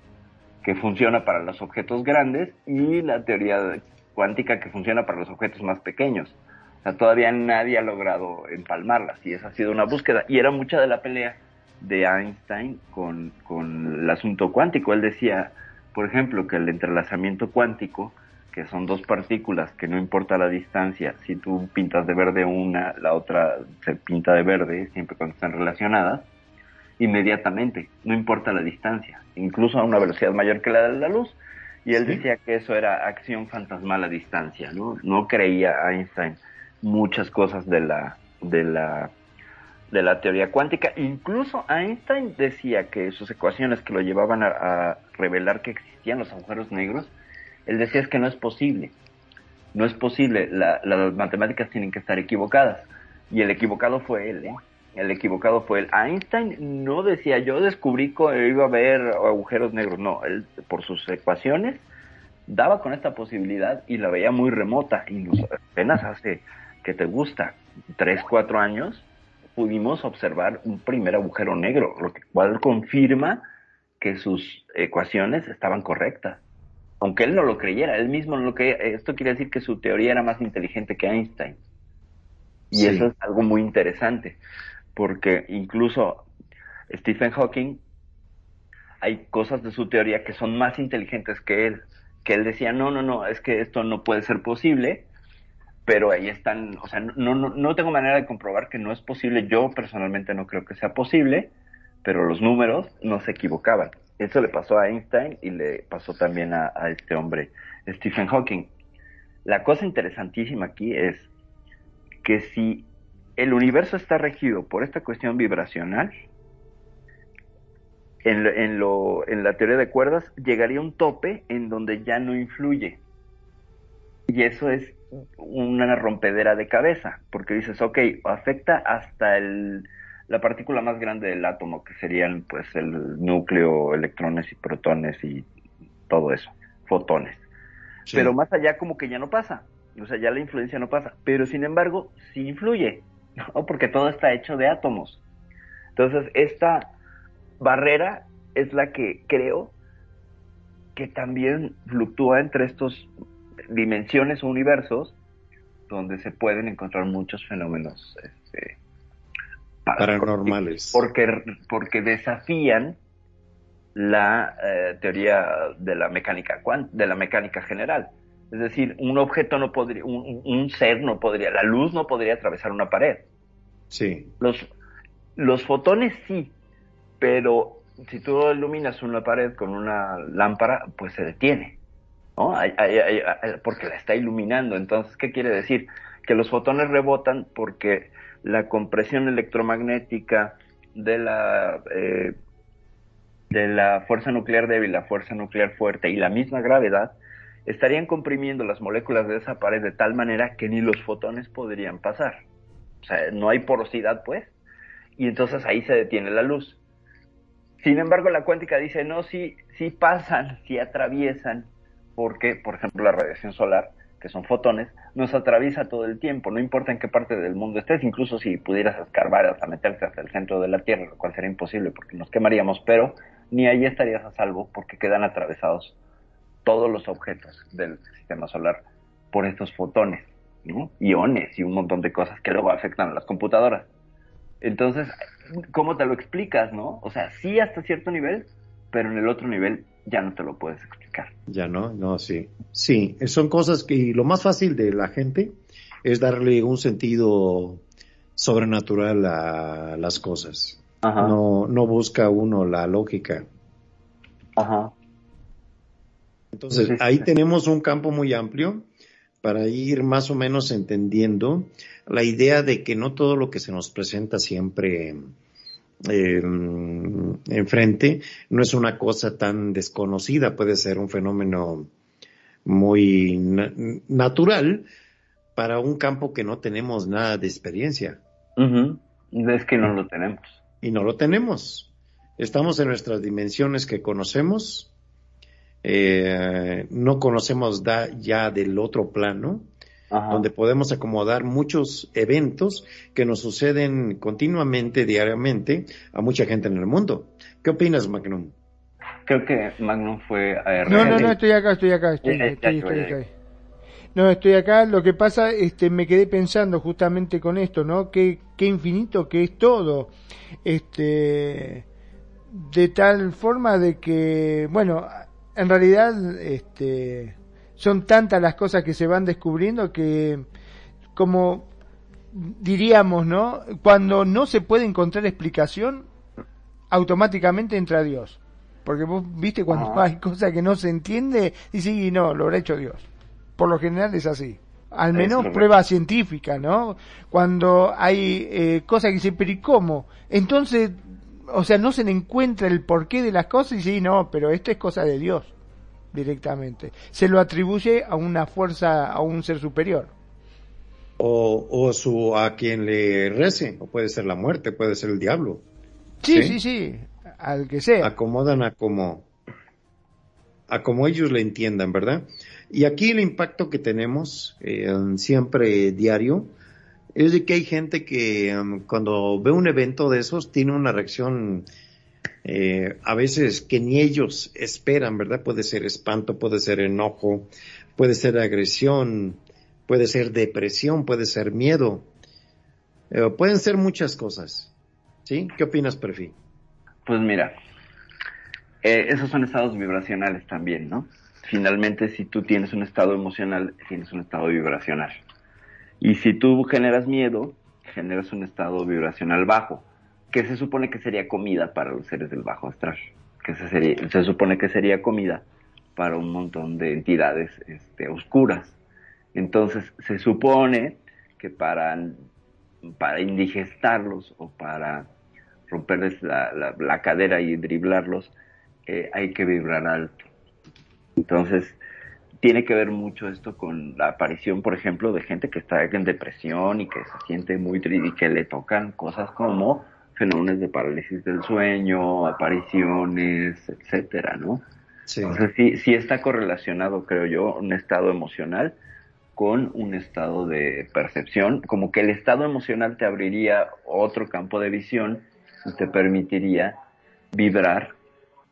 que funciona para los objetos grandes, y la teoría cuántica que funciona para los objetos más pequeños. O sea, todavía nadie ha logrado empalmarlas, y esa ha sido una búsqueda. Y era mucha de la pelea de Einstein con, con el asunto cuántico. Él decía, por ejemplo, que el entrelazamiento cuántico, que son dos partículas que no importa la distancia, si tú pintas de verde una, la otra se pinta de verde, siempre cuando están relacionadas, inmediatamente, no importa la distancia, incluso a una velocidad mayor que la de la luz, Y él Sí. decía que eso era acción fantasmal a distancia, ¿no? No creía Einstein muchas cosas de la, de la, de la teoría cuántica. Incluso Einstein decía que sus ecuaciones que lo llevaban a, a revelar que existían los agujeros negros, él decía es que no es posible. No es posible, la- las matemáticas tienen que estar equivocadas. Y el equivocado fue él, ¿eh? El equivocado fue él. Einstein no decía, yo descubrí que iba a haber agujeros negros. No, él por sus ecuaciones daba con esta posibilidad y la veía muy remota. Nos, apenas hace, que te gusta, tres, cuatro años, pudimos observar un primer agujero negro, lo cual confirma que sus ecuaciones estaban correctas. Aunque él no lo creyera, él mismo no lo creía. Esto quiere decir que su teoría era más inteligente que Einstein. Y Sí. eso es algo muy interesante, porque incluso Stephen Hawking, hay cosas de su teoría que son más inteligentes que él, que él decía, no, no, no, es que esto no puede ser posible, pero ahí están, o sea, no, no, no tengo manera de comprobar que no es posible, yo personalmente no creo que sea posible, pero los números no se equivocaban. Eso le pasó a Einstein y le pasó también a, este hombre, Stephen Hawking. La cosa interesantísima aquí es que si el universo está regido por esta cuestión vibracional, en, lo- en, lo, en la teoría de cuerdas llegaría un tope en donde ya no influye. Y eso es una rompedera de cabeza, porque dices, ok, afecta hasta el, la partícula más grande del átomo, que serían pues el núcleo, electrones y protones y todo eso, fotones. Sí. Pero más allá como que ya no pasa. O sea, ya la influencia no pasa. Pero sin embargo, sí influye, ¿no? Porque todo está hecho de átomos. Entonces, esta barrera es la que creo que también fluctúa entre estos dimensiones o universos donde se pueden encontrar muchos fenómenos este, Paranormales. porque, porque desafían la eh, teoría de la mecánica de la mecánica general. Es decir, un objeto no podría, un, un ser no podría, la luz no podría atravesar una pared. Sí, Los, los fotones sí, pero si tú iluminas una pared con una lámpara, pues se detiene, ¿no? Hay- hay- hay- hay- porque la está iluminando. Entonces, ¿qué quiere decir? Que los fotones rebotan porque la compresión electromagnética de la, eh, de la fuerza nuclear débil, la fuerza nuclear fuerte y la misma gravedad estarían comprimiendo las moléculas de esa pared de tal manera que ni los fotones podrían pasar. O sea, no hay porosidad, pues, y entonces ahí se detiene la luz. Sin embargo, la cuántica dice, no, sí, sí pasan, sí atraviesan, porque, por ejemplo, la radiación solar, que son fotones, nos atraviesa todo el tiempo, no importa en qué parte del mundo estés, incluso si pudieras escarbar hasta meterte hasta el centro de la Tierra, lo cual sería imposible porque nos quemaríamos, pero ni ahí estarías a salvo porque quedan atravesados todos los objetos del sistema solar por estos fotones, ¿no? iones y un montón de cosas que luego afectan a las computadoras. Entonces, ¿cómo te lo explicas, no? O sea, sí hasta cierto nivel, pero en el otro nivel ya no te lo puedes explicar. ya no, no, sí. Sí, son cosas que lo más fácil de la gente es darle un sentido sobrenatural a las cosas. Ajá. No, no busca uno la lógica. Ajá. Entonces, Sí, sí, ahí sí. tenemos un campo muy amplio para ir más o menos entendiendo la idea de que no todo lo que se nos presenta siempre eh, enfrente no es una cosa tan desconocida, puede ser un fenómeno muy na- natural para un campo que no tenemos nada de experiencia. Es que no lo tenemos. y no lo tenemos. Estamos en nuestras dimensiones que conocemos, eh, no conocemos da- ya del otro plano, Ajá. donde podemos acomodar muchos eventos que nos suceden continuamente, diariamente, a mucha gente en el mundo. ¿Qué opinas, Magnum? Creo que Magnum fue a No, no, no, estoy acá, estoy acá, estoy, Ya, ya, estoy, ya, estoy acá. No, estoy acá. Lo que pasa, este, me quedé pensando justamente con esto, ¿no? Qué, qué infinito que es todo. Este, de tal forma de que, bueno, en realidad, este, son tantas las cosas que se van descubriendo que, como diríamos, ¿no? Cuando no se puede encontrar explicación, automáticamente entra Dios. Porque vos viste cuando Ah. hay cosas que no se entiende, y sí, no, lo habrá hecho Dios. Por lo general es así. Al menos prueba científica, ¿no? Cuando hay eh, cosas que dicen, pero ¿y cómo? Entonces, o sea, no se le encuentra el porqué de las cosas y sí, no, pero esto es cosa de Dios directamente. Se lo atribuye a una fuerza, a un ser superior. O, o su, a quien le rece, o puede ser la muerte, puede ser el diablo. Sí, Sí. sí, sí, al que sea. Acomodan a como, a como ellos le entiendan, ¿verdad? Y aquí el impacto que tenemos eh, siempre diario es de que hay gente que um, cuando ve un evento de esos tiene una reacción eh, a veces que ni ellos esperan, ¿verdad? Puede ser espanto, puede ser enojo, puede ser agresión, puede ser depresión, puede ser miedo, Eh, pueden ser muchas cosas. ¿Sí? ¿Qué opinas, Perfil? Pues mira, eh, esos son estados vibracionales también, ¿no? Finalmente, si tú tienes un estado emocional, tienes un estado vibracional. Y si tú generas miedo, generas un estado vibracional bajo, que se supone que sería comida para los seres del bajo astral, que se, supone que sería comida para un montón de entidades este, oscuras. Entonces, se supone que para, para indigestarlos o para romperles la, la- la cadera y driblarlos, eh, hay que vibrar alto. Entonces, tiene que ver mucho esto con la aparición, por ejemplo, de gente que está en depresión y que se siente muy triste y que le tocan cosas como fenómenos de parálisis del sueño, apariciones, etcétera, ¿no? Sí. Entonces sí, sí está correlacionado, creo yo, un estado emocional con un estado de percepción, como que el estado emocional te abriría otro campo de visión y te permitiría vibrar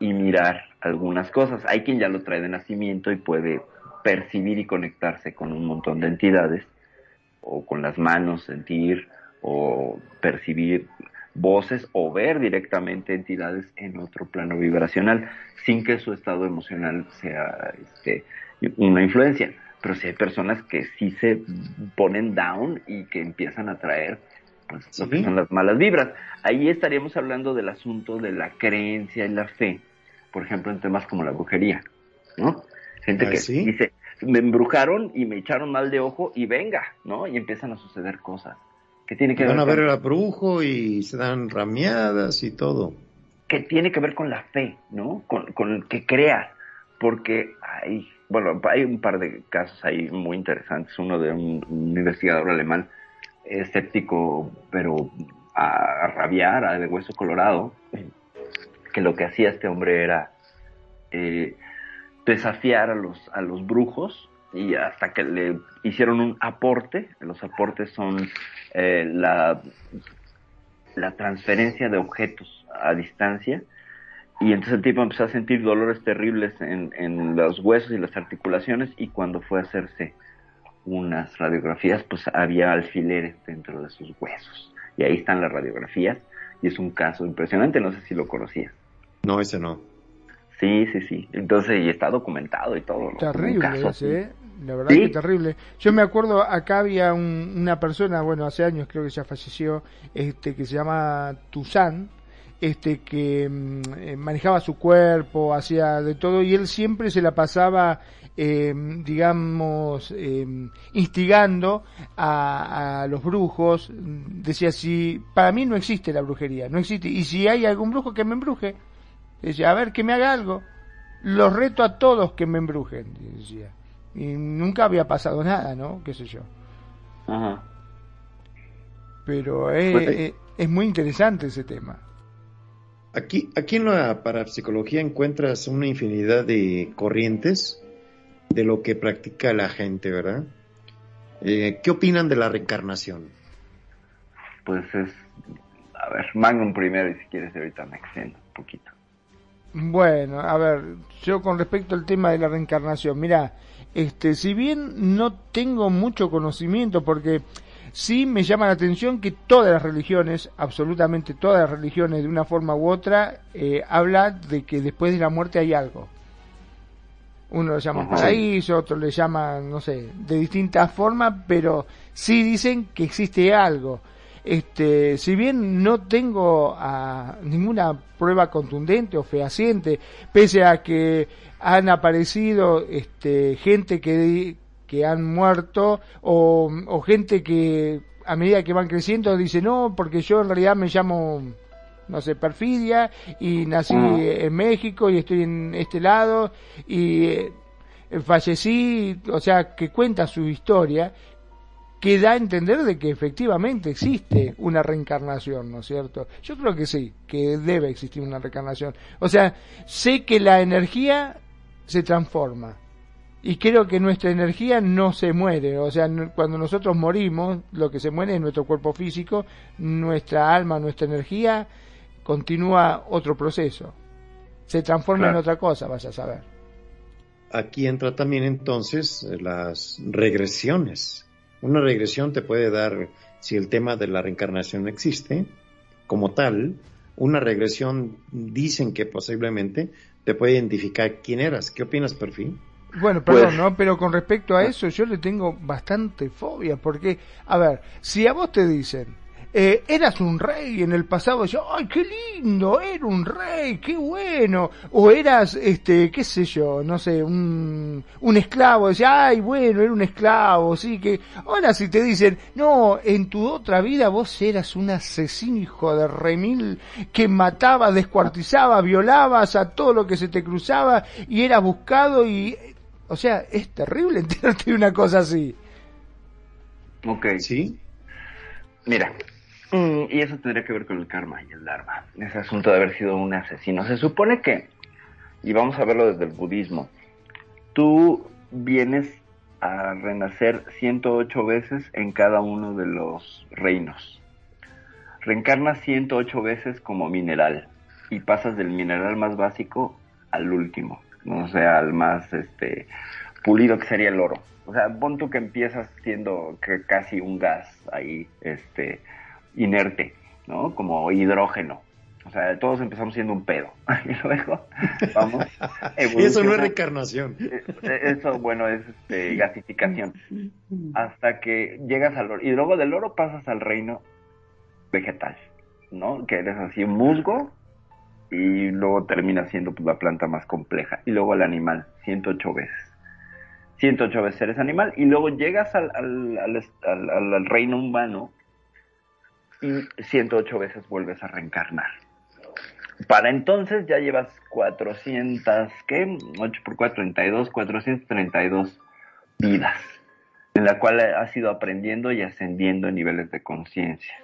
y mirar algunas cosas. Hay quien ya lo trae de nacimiento y puede percibir y conectarse con un montón de entidades, o con las manos, sentir, o percibir voces, o ver directamente entidades en otro plano vibracional, sin que su estado emocional sea este, una influencia. Pero si hay personas que sí se ponen down y que empiezan a traer pues, lo que son las malas vibras. Ahí estaríamos hablando del asunto de la creencia y la fe, por ejemplo, en temas como la brujería, ¿no? Gente Ah, que sí. dice, me embrujaron y me echaron mal de ojo y venga, ¿no? Y empiezan a suceder cosas. Que tiene que Van a ver ver con- al brujo y se dan rameadas y todo. que tiene que ver con la fe, ¿no? Con, con que creas, porque hay, bueno, hay un par de casos ahí muy interesantes. Uno de un, un investigador alemán escéptico, pero a, a rabiar, a de hueso colorado, que lo que hacía este hombre era eh, desafiar a los, a los brujos y hasta que le hicieron un aporte. Los aportes son eh, la la transferencia de objetos a distancia y entonces el tipo empezó a sentir dolores terribles en, en los huesos y las articulaciones y cuando fue a hacerse unas radiografías pues había alfileres dentro de sus huesos y ahí están las radiografías y es un caso impresionante, no sé si lo conocías. No, ese no. Sí, sí, sí. Entonces, y está documentado y todo. Terrible ese. ¿eh? La verdad Sí. que terrible. Yo me acuerdo, acá había un- una persona, bueno, hace años creo que ya falleció, este que se llama Tuzán, este que mm, eh, manejaba su cuerpo, hacía de todo y él siempre se la pasaba, eh, digamos, eh, instigando a, a los brujos. Decía, si para mí no existe la brujería, no existe. Y si hay algún brujo que me embruje, decía, a ver, que me haga algo. Los reto a todos que me embrujen, decía. Y nunca había pasado nada, ¿no? Qué sé yo. Ajá. Pero es, es- es muy interesante ese tema. Aquí, aquí en la parapsicología encuentras una infinidad de corrientes de lo que practica la gente, ¿verdad? Eh, ¿Qué opinan de la reencarnación? Pues es, a ver, Magnum primero y si quieres ahorita me extiendo un poquito. Bueno, a ver, yo con respecto al tema de la reencarnación, mira, este, si bien no tengo mucho conocimiento, porque sí me llama la atención que todas las religiones, absolutamente todas las religiones, de una forma u otra, eh, habla de que después de la muerte hay algo. Uno lo llama paraíso, otro le llama, no sé, de distintas formas, pero sí dicen que existe algo. Este, si bien no tengo a ninguna prueba contundente o fehaciente, pese a que han aparecido este, gente que, que han muerto o, o gente que a medida que van creciendo dice no, porque yo en realidad me llamo no sé, perfidia y nací Ah. en México y estoy en este lado y eh, fallecí, o sea, que cuenta su historia que da a entender de que efectivamente existe una reencarnación, ¿no es cierto? Yo creo que sí, que debe existir una reencarnación. O sea, sé que la energía se transforma y creo que nuestra energía no se muere, o sea, cuando nosotros morimos, lo que se muere es nuestro cuerpo físico, nuestra alma, nuestra energía continúa otro proceso. Se transforma en otra cosa, vaya a saber. Aquí entra también entonces las regresiones. Una regresión te puede dar, si el tema de la reencarnación existe, como tal, una regresión dicen que posiblemente te puede identificar quién eras. ¿Qué opinas, Perfil? Bueno, perdón, Pues- ¿no? Pero con respecto a eso, yo le tengo bastante fobia, porque, a ver, si a vos te dicen, eh, eras un rey en el pasado, yo, ay, qué lindo, era un rey, qué bueno, o eras, este, qué sé yo, no sé, un, un esclavo, decía, ay, bueno, era un esclavo, sí, que, ahora si te dicen, no, en tu otra vida vos eras un asesino hijo de remil que mataba, descuartizaba, violabas a todo lo que se te cruzaba y era buscado y, o sea, es terrible <laughs> enterarte de una cosa así. Ok. ¿Sí? Mira, mm, y eso tendría que ver con el karma y el dharma. Ese asunto de haber sido un asesino. Se supone que, y vamos a verlo desde el budismo, tú vienes a renacer 108 veces en cada uno de los reinos. Reencarnas 108 veces como mineral y pasas del mineral más básico al último, o sea, al más este pulido que sería el oro. O sea, pon tú que empiezas siendo que casi un gas ahí, este, inerte, ¿no? Como hidrógeno. O sea, todos empezamos siendo un pedo. <laughs> Y luego vamos <laughs> Eso no es reencarnación. Eh, Eso, bueno, es este, <laughs> gasificación. Hasta que llegas al oro. Y luego del oro pasas al reino vegetal, ¿no? Que eres así un musgo y luego terminas siendo pues, la planta más compleja. Y luego el animal, 108 veces. 108 veces eres animal. Y luego llegas al, al, al, est- al- al- al reino humano y 108 veces vuelves a reencarnar. Para entonces ya llevas 400, ¿qué? 8 por 4, 32, 432 vidas, en la cual has ido aprendiendo y ascendiendo en niveles de conciencia.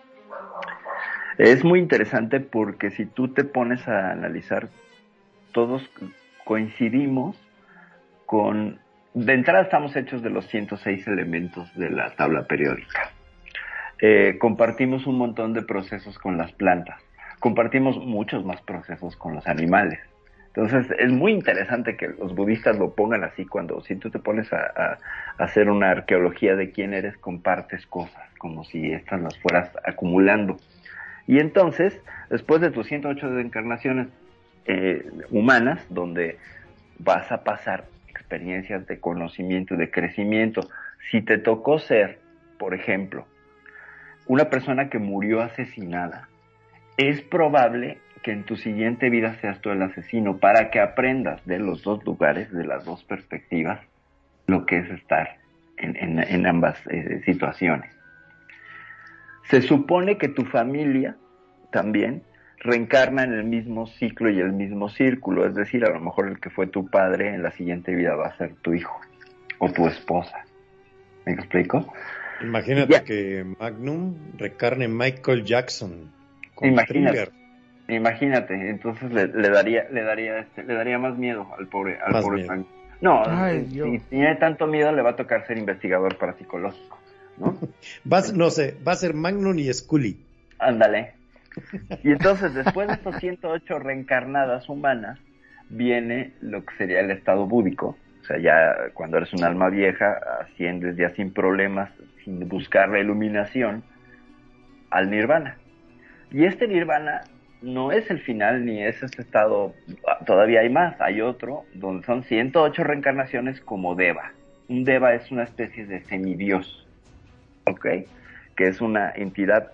Es muy interesante porque si tú te pones a analizar, todos coincidimos con... De entrada estamos hechos de los 106 elementos de la tabla periódica. Eh, compartimos un montón de procesos con las plantas compartimos muchos más procesos con los animales. Entonces es muy interesante que los budistas lo pongan así cuando si tú te pones a, hacer una arqueología de quién eres, compartes cosas como si estas las fueras acumulando. Y entonces, después de tus 108 encarnaciones eh, humanas, donde vas a pasar experiencias de conocimiento y de crecimiento, si te tocó ser, por ejemplo, una persona que murió asesinada, es probable que en tu siguiente vida seas tú el asesino para que aprendas de los dos lugares, de las dos perspectivas, lo que es estar en, ambas eh, situaciones. Se supone que tu familia también reencarna en el mismo ciclo y el mismo círculo, es decir, a lo mejor el que fue tu padre en la siguiente vida va a ser tu hijo o tu esposa. ¿Me explico? Imagínate Ya. que Magnum recarne Michael Jackson. Con Imagínate. Thriller. Imagínate, entonces le, le daría, le daría, este, le daría más miedo al pobre, al Más pobre miedo. No, Ay, eh, si tiene tanto miedo le va a tocar ser investigador parapsicológico, ¿no? <laughs> Vas- no sé, va a ser Magnum y Scully. Ándale. Y entonces, después de estos 108 reencarnadas humanas, viene lo que sería el estado búdico. Sea, ya cuando eres un alma vieja, asciendes ya sin problemas, sin buscar la iluminación, al nirvana. Y este nirvana no es el final ni es este estado, todavía hay más, hay otro, donde son 108 reencarnaciones como Deva. Un Deva es una especie de semidios, ¿ok? Que es una entidad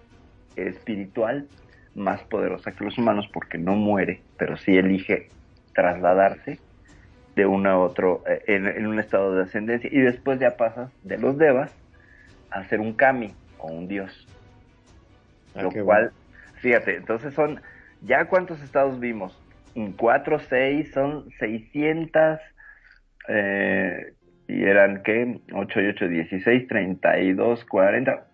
espiritual más poderosa que los humanos porque no muere, pero sí elige trasladarse de uno a otro eh, en, en un estado de ascendencia y después ya pasas de los devas a ser un kami o un dios. Ah, lo cual, fíjate, entonces son, ¿ya cuántos estados vimos? 4, 6, son 600, eh, y eran, ¿qué? 8 y 8, 16, 32, 40,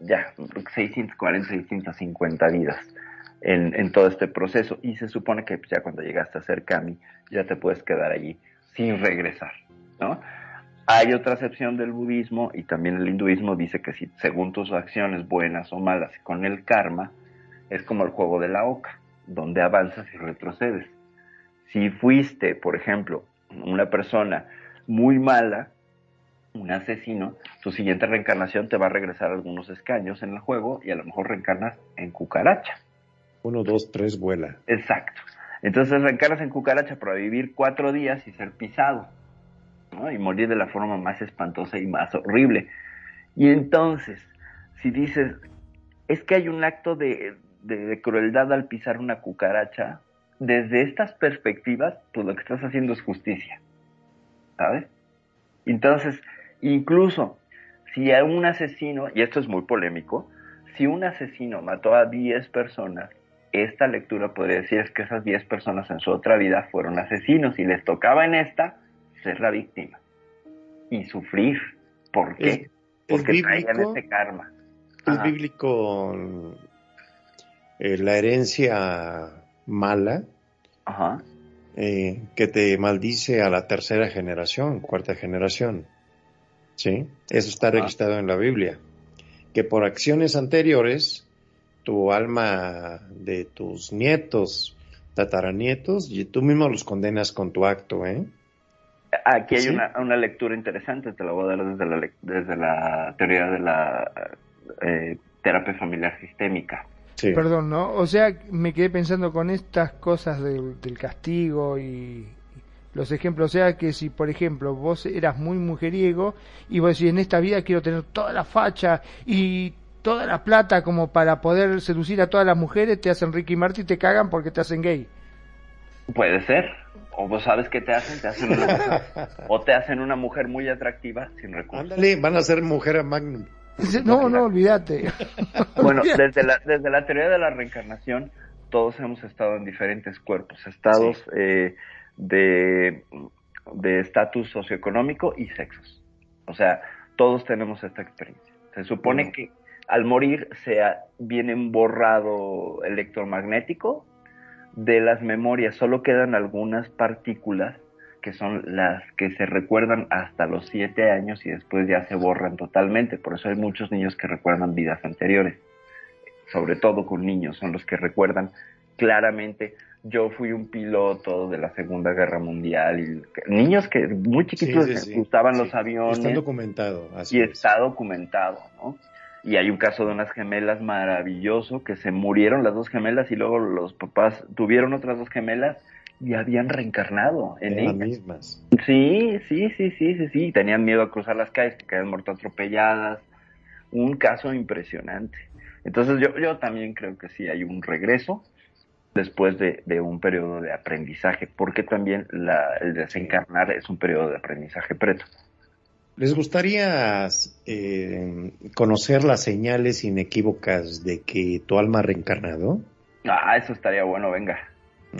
ya, 640, 650 vidas en, todo este proceso. Y se supone que ya cuando llegaste a ser Kami, ya te puedes quedar allí sin regresar, ¿no? Hay otra acepción del budismo y también el hinduismo dice que si según tus acciones buenas o malas con el karma, es como el juego de la oca, donde avanzas y retrocedes. Si fuiste, por ejemplo, una persona muy mala, un asesino, tu siguiente reencarnación te va a regresar algunos escaños en el juego y a lo mejor reencarnas en cucaracha. Uno, dos, tres, vuela. Exacto. Entonces reencarnas en cucaracha para vivir cuatro días y ser pisado. ¿no? y morir de la forma más espantosa y más horrible. Y entonces, si dices, es que hay un acto de, de, de, crueldad al pisar una cucaracha, desde estas perspectivas, pues lo que estás haciendo es justicia, ¿sabes? Entonces, incluso si a un asesino, y esto es muy polémico, si un asesino mató a 10 personas, esta lectura podría decir es que esas 10 personas en su otra vida fueron asesinos y les tocaba en esta ser la víctima y sufrir. ¿Por qué? Es, Porque es traían bíblico, ese karma. es bíblico eh, la herencia mala Ajá. eh, que te maldice a la tercera generación, cuarta generación. ¿Sí? Eso está registrado en la Biblia. Que por acciones anteriores, tu alma de tus nietos, tataranietos, y tú mismo los condenas con tu acto, ¿eh? Aquí hay ¿Sí? una, una lectura interesante, te la voy a dar desde la, lec- desde la teoría de la eh, terapia familiar sistémica. Sí. Perdón, ¿no? O sea, me quedé pensando con estas cosas del, del castigo y los ejemplos. O sea, que si, por ejemplo, vos eras muy mujeriego y vos decís, en esta vida quiero tener toda la facha y toda la plata como para poder seducir a todas las mujeres, te hacen Ricky Martin y te cagan porque te hacen gay. Puede ser. O vos sabes qué te hacen, te hacen una <laughs> mujer, o te hacen una mujer muy atractiva sin recursos. Ándale, van a ser mujer a Magnum. No, no, olvídate. Bueno, <laughs> desde la, desde la teoría de la reencarnación, todos hemos estado en diferentes cuerpos, estados eh, de de estatus socioeconómico y sexos. O sea, todos tenemos esta experiencia. Se supone que al morir se viene un borrado electromagnético de las memorias, solo quedan algunas partículas que son las que se recuerdan hasta los siete años y después ya se borran totalmente. Por eso hay muchos niños que recuerdan vidas anteriores, sobre todo con niños, son los que recuerdan claramente. Yo fui un piloto de la Segunda Guerra Mundial y niños que muy chiquitos Sí, sí, les sí. gustaban los aviones Está documentado. Así y es. está documentado, ¿no? Y hay un caso de unas gemelas maravilloso que se murieron las dos gemelas y luego los papás tuvieron otras dos gemelas y habían reencarnado en ellas. mismas. Sí, sí, sí, sí, sí, sí. Tenían miedo a cruzar las calles porque habían muerto atropelladas. Un caso impresionante. Entonces yo, yo también creo que sí hay un regreso después de, de un periodo de aprendizaje, porque también la, el desencarnar es un periodo de aprendizaje preto. ¿Les gustaría eh, conocer las señales inequívocas de que tu alma ha reencarnado? Ah, eso estaría bueno, venga.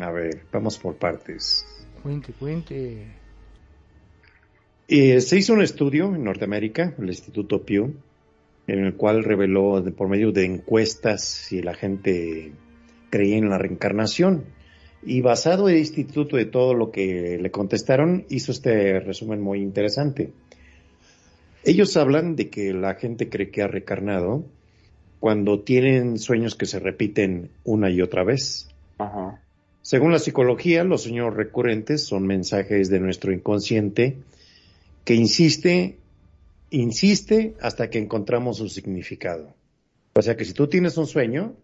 A ver, vamos por partes. Cuente, cuente. Eh, se hizo un estudio en Norteamérica, el Instituto Pew, en el cual reveló de- por medio de encuestas si la gente creía en la reencarnación. Y basado en el instituto de todo lo que le contestaron, hizo este resumen muy interesante. Ellos hablan de que la gente cree que ha reencarnado cuando tienen sueños que se repiten una y otra vez. Ajá. Según la psicología, los sueños recurrentes son mensajes de nuestro inconsciente que insiste, insiste hasta que encontramos su significado. O sea que si tú tienes un sueño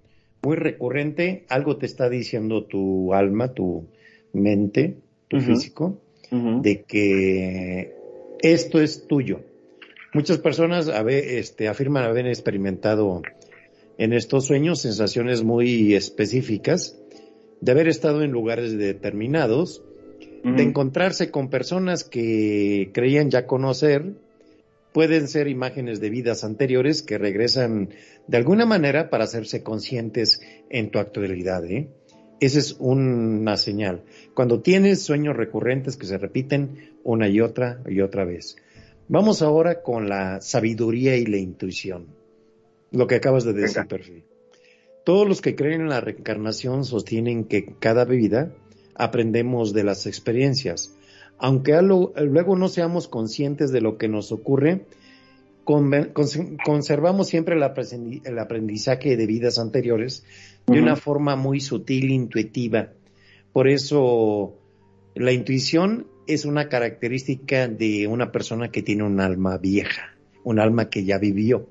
muy recurrente, algo te está diciendo tu alma, tu mente, tu físico, de que esto es tuyo. Muchas personas este, afirman haber experimentado en estos sueños sensaciones muy específicas de haber estado en lugares determinados, de encontrarse con personas que creían ya conocer, pueden ser imágenes de vidas anteriores que regresan de alguna manera para hacerse conscientes en tu actualidad. ¿eh? Esa es una señal. Cuando tienes sueños recurrentes que se repiten una y otra y otra vez. Vamos ahora con la sabiduría y la intuición. Lo que acabas de decir, Perfil. Todos los que creen en la reencarnación sostienen que cada vida aprendemos de las experiencias. Aunque luego no seamos conscientes de lo que nos ocurre, conservamos siempre el aprendizaje de vidas anteriores de una forma muy sutil, intuitiva. Por eso la intuición es una característica de una persona que tiene un alma vieja, un alma que ya vivió,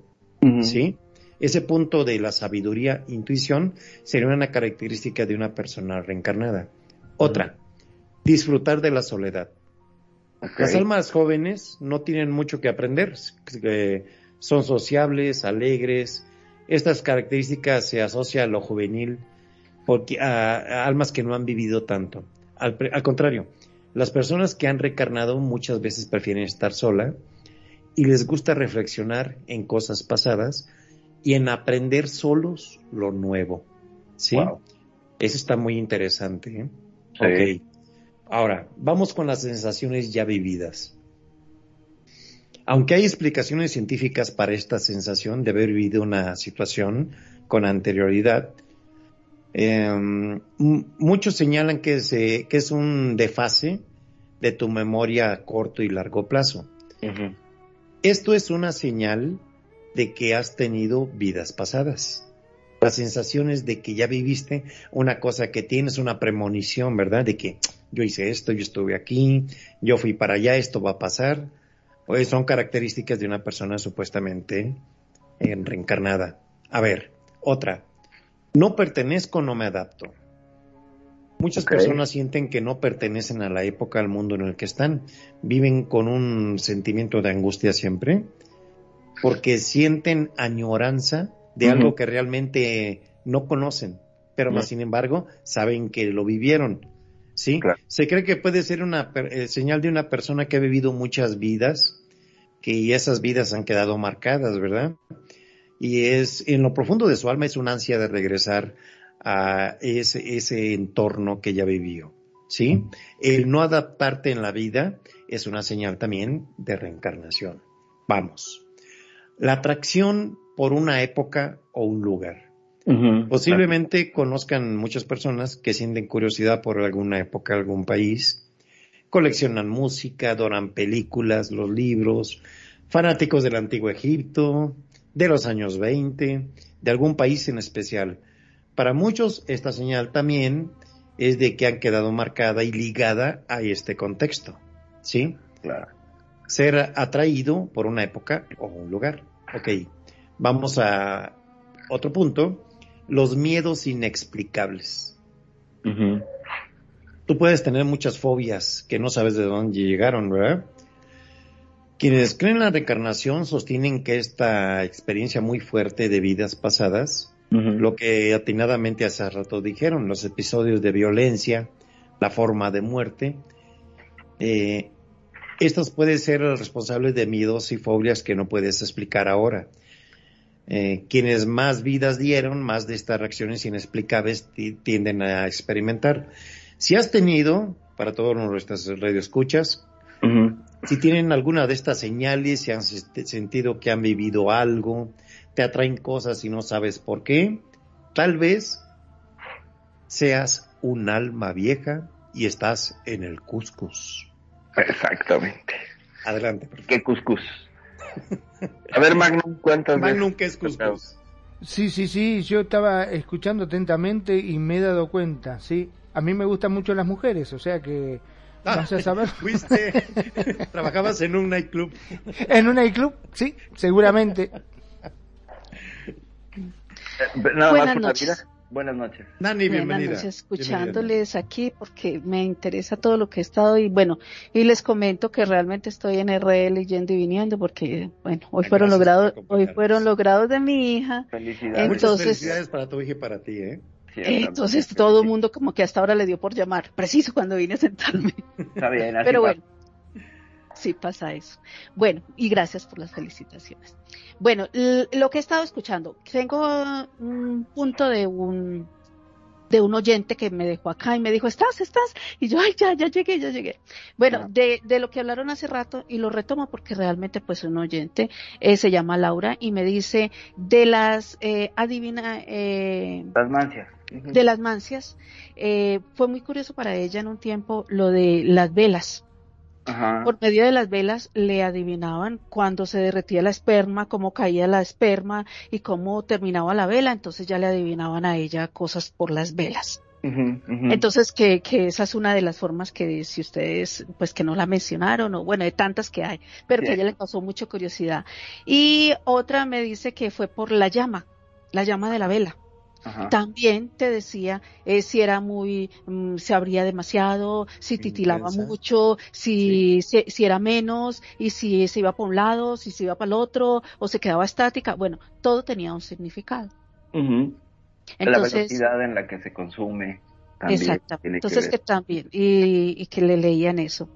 ¿sí? Ese punto de la sabiduría, intuición, sería una característica de una persona reencarnada. Otra, disfrutar de la soledad. Las almas jóvenes no tienen mucho que aprender, son sociables, alegres. Estas características se asocian a lo juvenil porque a, almas que no han vivido tanto. al, contrario, las personas que han reencarnado muchas veces prefieren estar sola y les gusta reflexionar en cosas pasadas y en aprender solos lo nuevo. ¿Sí? Eso está muy interesante. ¿eh? Ahora, vamos con las sensaciones ya vividas. Aunque hay explicaciones científicas para esta sensación de haber vivido una situación con anterioridad, Em, muchos señalan que, que, es un desfase de tu memoria a corto y largo plazo. Esto es una señal de que has tenido vidas pasadas. Las sensaciones de que ya viviste una cosa que tienes una premonición, ¿verdad? De que yo hice esto, yo estuve aquí, yo fui para allá, esto va a pasar. Pues son características de una persona supuestamente reencarnada. A ver, otra. No pertenezco, no me adapto. Muchas personas sienten que no pertenecen a la época, al mundo en el que están. Viven con un sentimiento de angustia siempre, porque sienten añoranza de algo que realmente no conocen, pero más sin embargo saben que lo vivieron. ¿Sí? Se cree que puede ser una eh, señal de una persona que ha vivido muchas vidas, que esas vidas han quedado marcadas, ¿verdad? Y es en lo profundo de su alma es una ansia de regresar a ese, ese entorno que ya vivió. ¿Sí? El no adaptarte en la vida es una señal también de reencarnación. Vamos. La atracción por una época o un lugar. Posiblemente conozcan muchas personas que sienten curiosidad por alguna época, algún país, coleccionan música, adoran películas, los libros, fanáticos del antiguo Egipto, de los años 20, de algún país en especial. Para muchos esta señal también es de que han quedado marcada y ligada a este contexto. ¿Sí? Claro. Ser atraído por una época o un lugar. Ok. Vamos a otro punto. Los miedos inexplicables. Tú puedes tener muchas fobias que no sabes de dónde llegaron, ¿verdad? Quienes creen en la reencarnación sostienen que esta experiencia muy fuerte de vidas pasadas, lo que atinadamente hace rato dijeron, los episodios de violencia, la forma de muerte, eh, estos pueden ser responsables de miedos y fobias que no puedes explicar ahora. Eh, quienes más vidas dieron, más de estas reacciones inexplicables tienden a experimentar. Si has tenido, para todos nuestras radioescuchas, si tienen alguna de estas señales, si han sentido que han vivido algo, te atraen cosas y no sabes por qué, tal vez seas un alma vieja y estás en el Cuscus. Exactamente. Adelante. ¿Qué Cuscus? A ver, Magnum, cuéntame. Magnum, ¿qué es Cuscus? Sí, sí, sí, yo estaba escuchando atentamente y me he dado cuenta, sí. A mí me gustan mucho las mujeres, o sea que Vas a saber. ¿Fuiste? <laughs> ¿Trabajabas en un nightclub? En un nightclub, sí, seguramente. Nada más por la vida. Buenas noches. Nani, Buenas bienvenida. noches, escuchándoles aquí porque me interesa todo lo que he estado y bueno, y les comento que realmente estoy en RL yendo y viniendo porque bueno, hoy Gracias fueron logrados, hoy fueron logrados de mi hija, Felicidades. Muchas felicidades para tu hija y para ti, ¿eh? Entonces todo el mundo como que hasta ahora le dio por llamar, preciso cuando vine a sentarme. Está bien, así Pero bueno, sí pasa eso. Bueno, y gracias por las felicitaciones. Bueno, lo que he estado escuchando, tengo un punto de un de un oyente que me dejó acá y me dijo, ¿estás? ¿Estás? Y yo, ay, ya, ya llegué, ya llegué. Bueno, Ah. de, de lo que hablaron hace rato, y lo retomo porque realmente pues un oyente eh, se llama Laura y me dice, de las, eh, adivina, eh, Las mancias. De las mancias, eh, fue muy curioso para ella en un tiempo lo de las velas. Ajá. Por medio de las velas le adivinaban cuando se derretía la esperma, cómo caía la esperma y cómo terminaba la vela, entonces ya le adivinaban a ella cosas por las velas. Entonces que, que esa es una de las formas que si ustedes pues que no la mencionaron o bueno de tantas que hay, pero que a ella le causó mucha curiosidad. Y otra me dice que fue por la llama, la llama de la vela. Ajá. También te decía eh, si era muy, mm, se abría demasiado, si titilaba Intensa. mucho, si, si, si era menos, y si se iba para un lado, si se iba para el otro, o se quedaba estática. Bueno, todo tenía un significado. Ujú. la Entonces, velocidad en la que se consume también exactamente. tiene que Entonces ver. que también, y, y que le leían eso.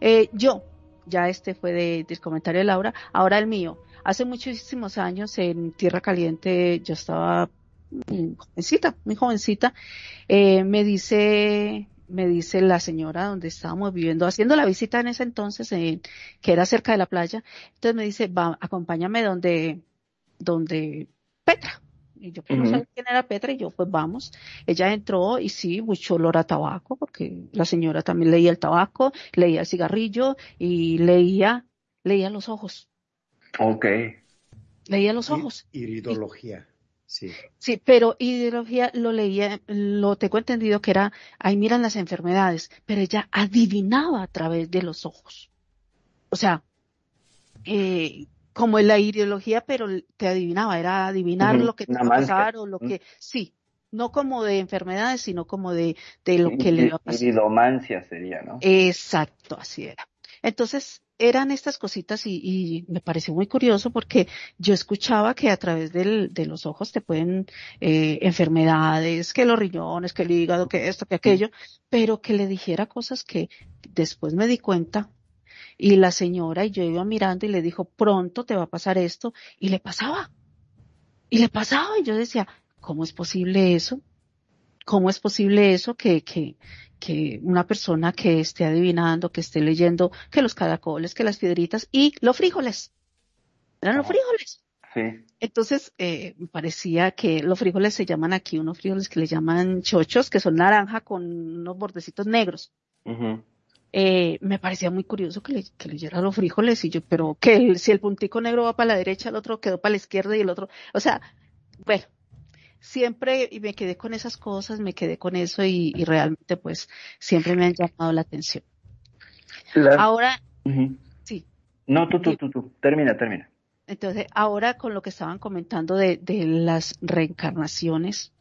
Eh, yo, ya este fue de- del comentario de Laura, ahora el mío. Hace muchísimos años en Tierra Caliente yo estaba mm, jovencita, muy jovencita, eh, me dice, me dice la señora donde estábamos viviendo, haciendo la visita en ese entonces, en- que era cerca de la playa, entonces me dice, va, acompáñame donde, donde Petra. Y yo pues, no sabía quién era Petra y yo pues vamos. Ella entró y sí, mucho olor a tabaco, porque la señora también leía el tabaco, leía el cigarrillo y leía, leía los ojos, Ok. leía los ojos. Iridología. Sí. Sí, pero ideología lo leía, lo tengo entendido que era, ahí miran las enfermedades, pero ella adivinaba a través de los ojos. O sea, eh, como en la ideología, pero te adivinaba, era adivinar lo que te iba a pasar o lo que, sí, no como de enfermedades, sino como de, de lo que le iba a pasar. Iridomancia sería, ¿no? Exacto, así era. Entonces, eran estas cositas y, y me pareció muy curioso porque yo escuchaba que a través del, de los ojos te pueden eh, enfermedades, que los riñones, que el hígado, que esto, que aquello, pero que le dijera cosas que después me di cuenta y la señora y yo iba mirando y le dijo, pronto te va a pasar esto y le pasaba. Y le pasaba y yo decía, ¿cómo es posible eso? ¿Cómo es posible eso que, que, que una persona que esté adivinando, que esté leyendo que los caracoles, que las piedritas y los frijoles? Eran los Ajá. frijoles. Sí. Entonces, eh, me parecía que los frijoles se llaman aquí unos frijoles que le llaman chochos, que son naranja con unos bordecitos negros. Eh, me parecía muy curioso que, le, que leyera los frijoles y yo, pero que el- si el puntico negro va para la derecha, el otro quedó para la izquierda y el otro, o sea, bueno, siempre y me quedé con esas cosas, me quedé con eso y, y realmente pues siempre me han llamado la atención. La- Ahora, sí, No, tú, tú, tú, tú. Termina, termina. entonces ahora con lo que estaban comentando de, de las reencarnaciones,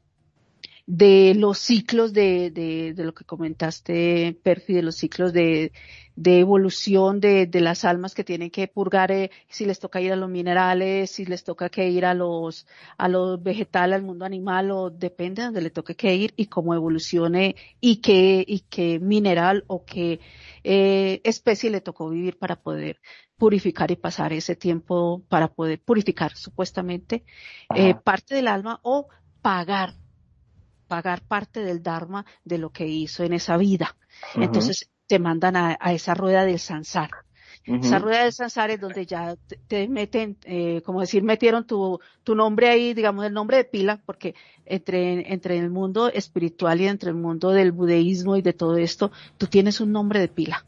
de los ciclos de, de, de lo que comentaste, Perfi, de los ciclos de, de evolución de, de las almas que tienen que purgar, eh, si les toca ir a los minerales, si les toca que ir a los, a los vegetales, al mundo animal, o depende de donde le toque que ir y cómo evolucione y qué, y qué mineral o qué eh, especie le tocó vivir para poder purificar y pasar ese tiempo para poder purificar supuestamente eh, parte del alma o pagar pagar parte del dharma de lo que hizo en esa vida. Entonces te mandan a, a esa rueda del sansar. Esa rueda del sansar es donde ya te, te meten, eh, como decir, metieron tu, tu nombre ahí, digamos, el nombre de pila, porque entre, entre el mundo espiritual y entre el mundo del budeísmo y de todo esto, tú tienes un nombre de pila.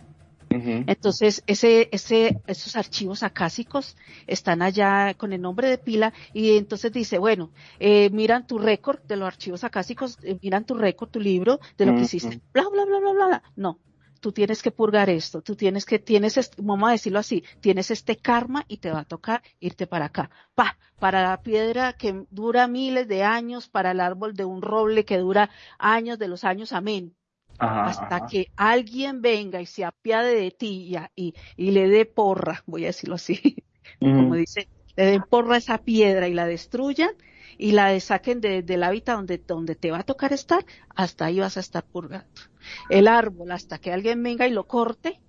Entonces, ese, ese, esos archivos acásicos están allá con el nombre de pila y entonces dice, bueno, eh, miran tu récord de los archivos acásicos, eh, miran tu récord, tu libro de lo que hiciste, bla, bla, bla, bla, bla, bla. No, tú tienes que purgar esto, tú tienes que, tienes, este, vamos a decirlo así, tienes este karma y te va a tocar irte para acá. Pa, para la piedra que dura miles de años, para el árbol de un roble que dura años de los años, amén. Hasta que alguien venga y se apiade de ti y, y, le dé porra, voy a decirlo así, <laughs> como dice, le den porra a esa piedra y la destruyan, y la saquen del hábitat donde, donde te va a tocar estar, hasta ahí vas a estar purgando. El árbol, hasta que alguien venga y lo corte,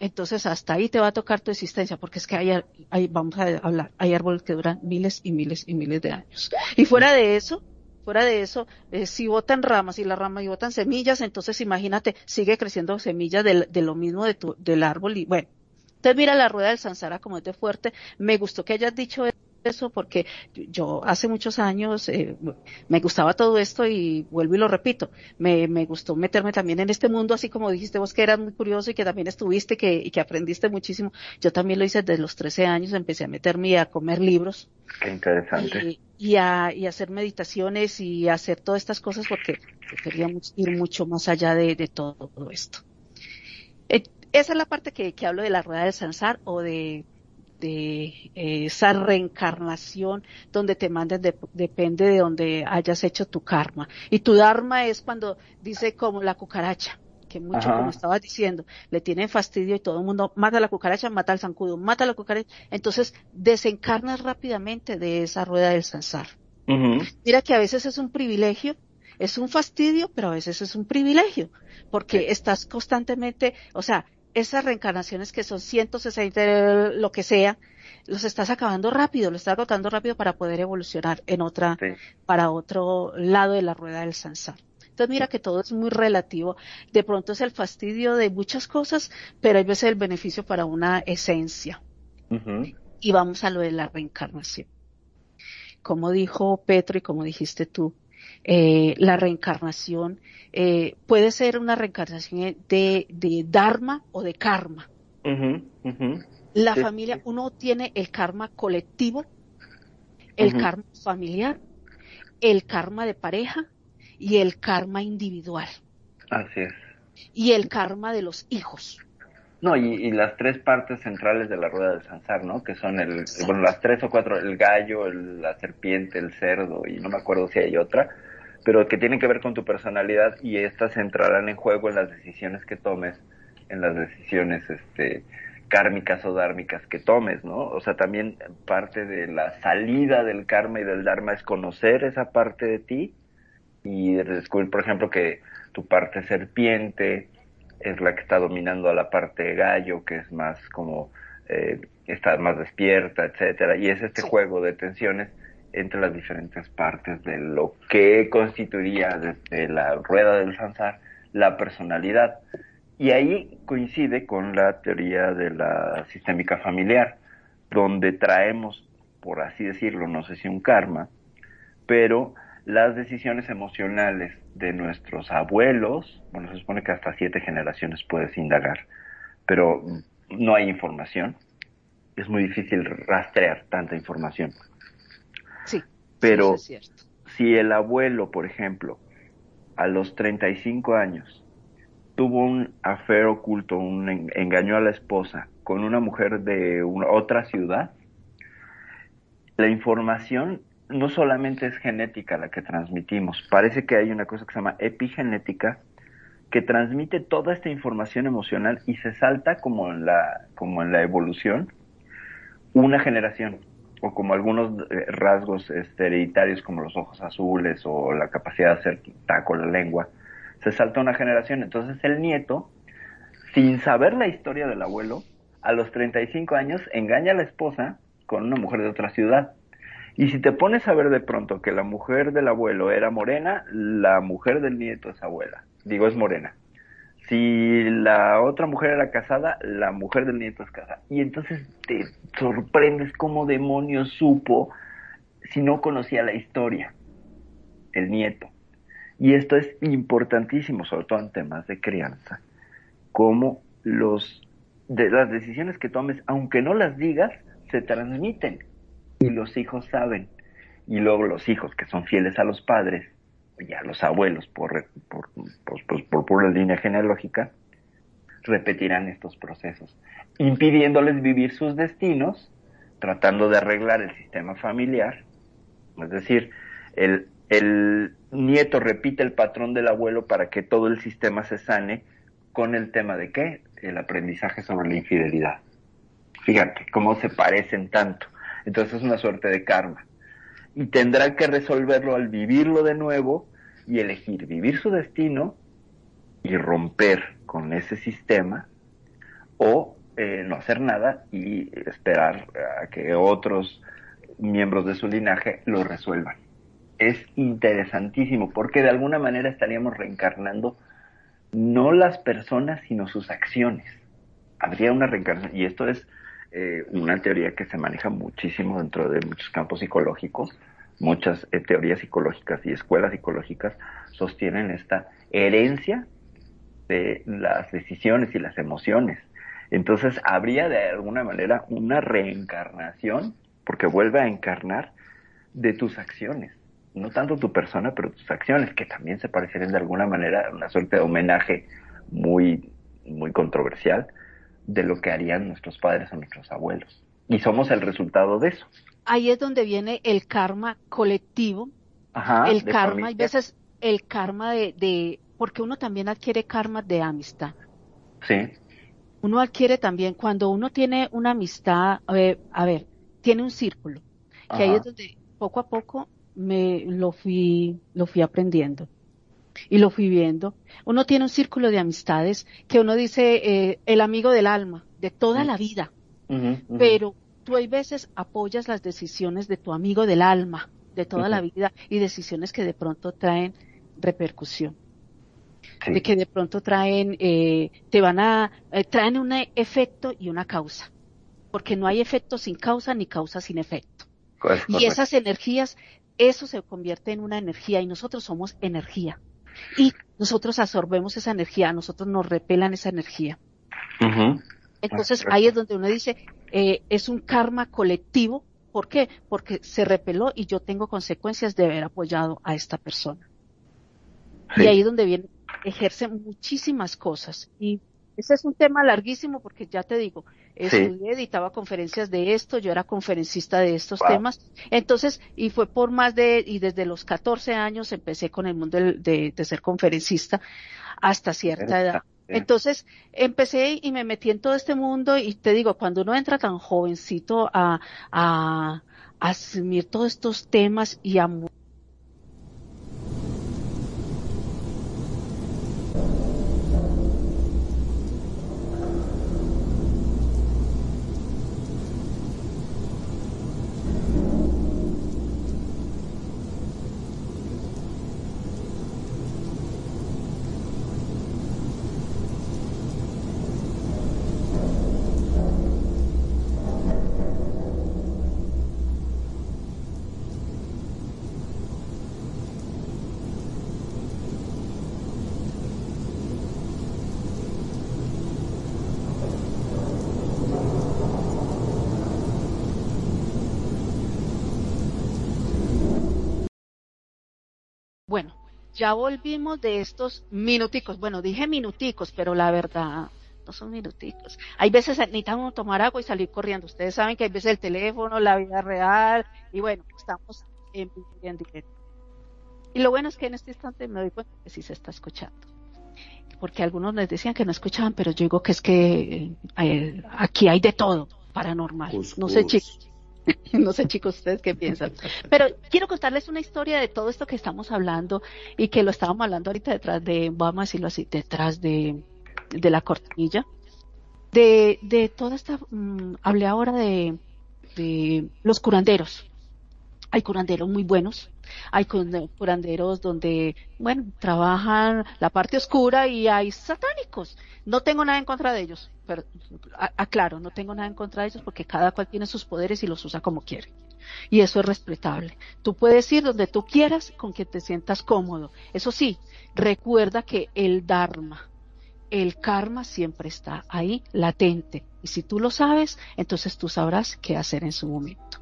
entonces hasta ahí te va a tocar tu existencia, porque es que hay, hay, vamos a hablar, hay árboles que duran miles y miles y miles de años. Y fuera de eso, fuera de eso, eh, si botan ramas y las ramas y botan semillas, entonces imagínate, sigue creciendo semillas de, lo mismo de tu, del árbol y bueno. Entonces mira la rueda del Sansara como es de fuerte. Me gustó que hayas dicho eso porque yo hace muchos años eh, me gustaba todo esto y vuelvo y lo repito, me, me, gustó meterme también en este mundo, así como dijiste vos que eras muy curioso y que también estuviste que, y que aprendiste muchísimo. Yo también lo hice desde los 13 años, empecé a meterme a comer libros. Qué interesante. Y, a, y hacer meditaciones y hacer todas estas cosas porque queríamos ir mucho más allá de, de todo esto. Eh, esa es la parte que, que hablo de la rueda del Sansar o de de eh, esa reencarnación donde te mandan depende de donde hayas hecho tu karma. Y tu dharma es cuando dice como la cucaracha, que mucho como estaba diciendo, le tienen fastidio y todo el mundo mata a la cucaracha, mata al zancudo, mata a la cucaracha. Entonces desencarnas rápidamente de esa rueda del sansar. Mira que a veces es un privilegio, es un fastidio, pero a veces es un privilegio, porque estás constantemente, o sea, esas reencarnaciones que son 160, lo que sea, los estás acabando rápido, lo estás agotando rápido para poder evolucionar en otra, para otro lado de la rueda del sansar. Entonces mira que todo es muy relativo. De pronto es el fastidio de muchas cosas, pero hay veces el beneficio para una esencia. Y vamos a lo de la reencarnación. Como dijo Petro y como dijiste tú, eh, la reencarnación eh, puede ser una reencarnación de, de dharma o de karma. La familia, uno tiene el karma colectivo, el karma familiar, el karma de pareja y el karma individual. Así es. Y el karma de los hijos. No, y, las tres partes centrales de la rueda del Sansar, ¿no? Que son el, bueno, las tres o cuatro, el gallo, la serpiente, el cerdo, y no me acuerdo si hay otra, pero que tienen que ver con tu personalidad y estas entrarán en juego en las decisiones que tomes, en las decisiones este, kármicas o dármicas que tomes, ¿no? O sea, también parte de la salida del karma y del dharma es conocer esa parte de ti y descubrir, por ejemplo, que tu parte serpiente es la que está dominando a la parte gallo, que es más como eh, está más despierta, etcétera, y es este juego de tensiones entre las diferentes partes de lo que constituiría desde la rueda del Sansar la personalidad. Y ahí coincide con la teoría de la sistémica familiar, donde traemos, por así decirlo, no sé si un karma, pero las decisiones emocionales de nuestros abuelos, bueno, se supone que hasta siete generaciones puedes indagar, pero no hay información. Es muy difícil rastrear tanta información. Pero si el abuelo, por ejemplo, a los 35 años tuvo un afer oculto, un engañó a la esposa con una mujer de una, otra ciudad, la información no solamente es genética la que transmitimos, parece que hay una cosa que se llama epigenética que transmite toda esta información emocional y se salta como en la, como en la evolución una generación o como algunos eh, rasgos este, hereditarios como los ojos azules o la capacidad de hacer taco la lengua, se salta una generación. Entonces el nieto, sin saber la historia del abuelo, a los 35 años engaña a la esposa con una mujer de otra ciudad. Y si te pones a ver de pronto que la mujer del abuelo era morena, la mujer del nieto es abuela. Digo, es morena. Si la otra mujer era casada, la mujer del nieto es casada. Y entonces te sorprendes cómo demonios supo si no conocía la historia, el nieto. Y esto es importantísimo, sobre todo en temas de crianza, cómo los de las decisiones que tomes, aunque no las digas, se transmiten y los hijos saben. Y luego los hijos que son fieles a los padres ya los abuelos, por, por, por, por pura línea genealógica, repetirán estos procesos, impidiéndoles vivir sus destinos, tratando de arreglar el sistema familiar. Es decir, el, el nieto repite el patrón del abuelo para que todo el sistema se sane con el tema de qué? El aprendizaje sobre la infidelidad. Fíjate cómo se parecen tanto. Entonces es una suerte de karma. Y tendrá que resolverlo al vivirlo de nuevo y elegir vivir su destino y romper con ese sistema o eh, no hacer nada y esperar a que otros miembros de su linaje lo resuelvan. Es interesantísimo porque de alguna manera estaríamos reencarnando no las personas sino sus acciones. Habría una reencarnación y esto es eh, una teoría que se maneja muchísimo dentro de muchos campos psicológicos. Muchas eh, teorías psicológicas y escuelas psicológicas sostienen esta herencia de las decisiones y las emociones. Entonces habría de alguna manera una reencarnación, porque vuelve a encarnar, de tus acciones. No tanto tu persona, pero tus acciones, que también se parecerían de alguna manera a una suerte de homenaje muy, muy controversial de lo que harían nuestros padres o nuestros abuelos. Y somos el resultado de eso. Ahí es donde viene el karma colectivo. el karma, hay veces el karma de, de, porque uno también adquiere karma de amistad. Sí. Uno adquiere también, cuando uno tiene una amistad, a ver, a ver tiene un círculo, que ahí es donde poco a poco me lo fui, lo fui aprendiendo y lo fui viendo. Uno tiene un círculo de amistades que uno dice eh, el amigo del alma, de toda la vida, pero tú hay veces apoyas las decisiones de tu amigo del alma, de toda la vida, y decisiones que de pronto traen repercusión. De que de pronto traen, eh, te van a, eh, traen un efecto y una causa, porque no hay efecto sin causa ni causa sin efecto. y esas energías, eso se convierte en una energía y nosotros somos energía. Y nosotros absorbemos esa energía, a nosotros nos repelan esa energía. Entonces ahí es donde uno dice, eh, es un karma colectivo. ¿Por qué? Porque se repeló y yo tengo consecuencias de haber apoyado a esta persona. Y ahí donde viene ejerce muchísimas cosas y ese es un tema larguísimo porque ya te digo, estudié, editaba conferencias de esto, yo era conferencista de estos temas, entonces, y fue por más de, y desde los 14 años empecé con el mundo de, de, ser conferencista hasta cierta edad. Entonces empecé y me metí en todo este mundo y te digo, cuando uno entra tan jovencito a, a, a asumir todos estos temas y a Bueno, ya volvimos de estos minuticos. Bueno, dije minuticos, pero la verdad no son minuticos. Hay veces necesitamos tomar agua y salir corriendo. Ustedes saben que hay veces el teléfono, la vida real, y bueno, estamos en, en directo. Y lo bueno es que en este instante me doy cuenta que sí se está escuchando. Porque algunos les decían que no escuchaban, pero yo digo que es que eh, aquí hay de todo paranormal. No sé, chicos. <laughs> no sé chicos ustedes qué piensan. Pero quiero contarles una historia de todo esto que estamos hablando y que lo estábamos hablando ahorita detrás de, vamos a decirlo así, detrás de, de la cortinilla. De, de toda esta, mm, hablé ahora de, de los curanderos. Hay curanderos muy buenos, hay curanderos donde, bueno, trabajan la parte oscura y hay satánicos. No tengo nada en contra de ellos, pero aclaro, no tengo nada en contra de ellos porque cada cual tiene sus poderes y los usa como quiere. Y eso es respetable. Tú puedes ir donde tú quieras con que te sientas cómodo. Eso sí, recuerda que el Dharma, el karma siempre está ahí, latente. Y si tú lo sabes, entonces tú sabrás qué hacer en su momento.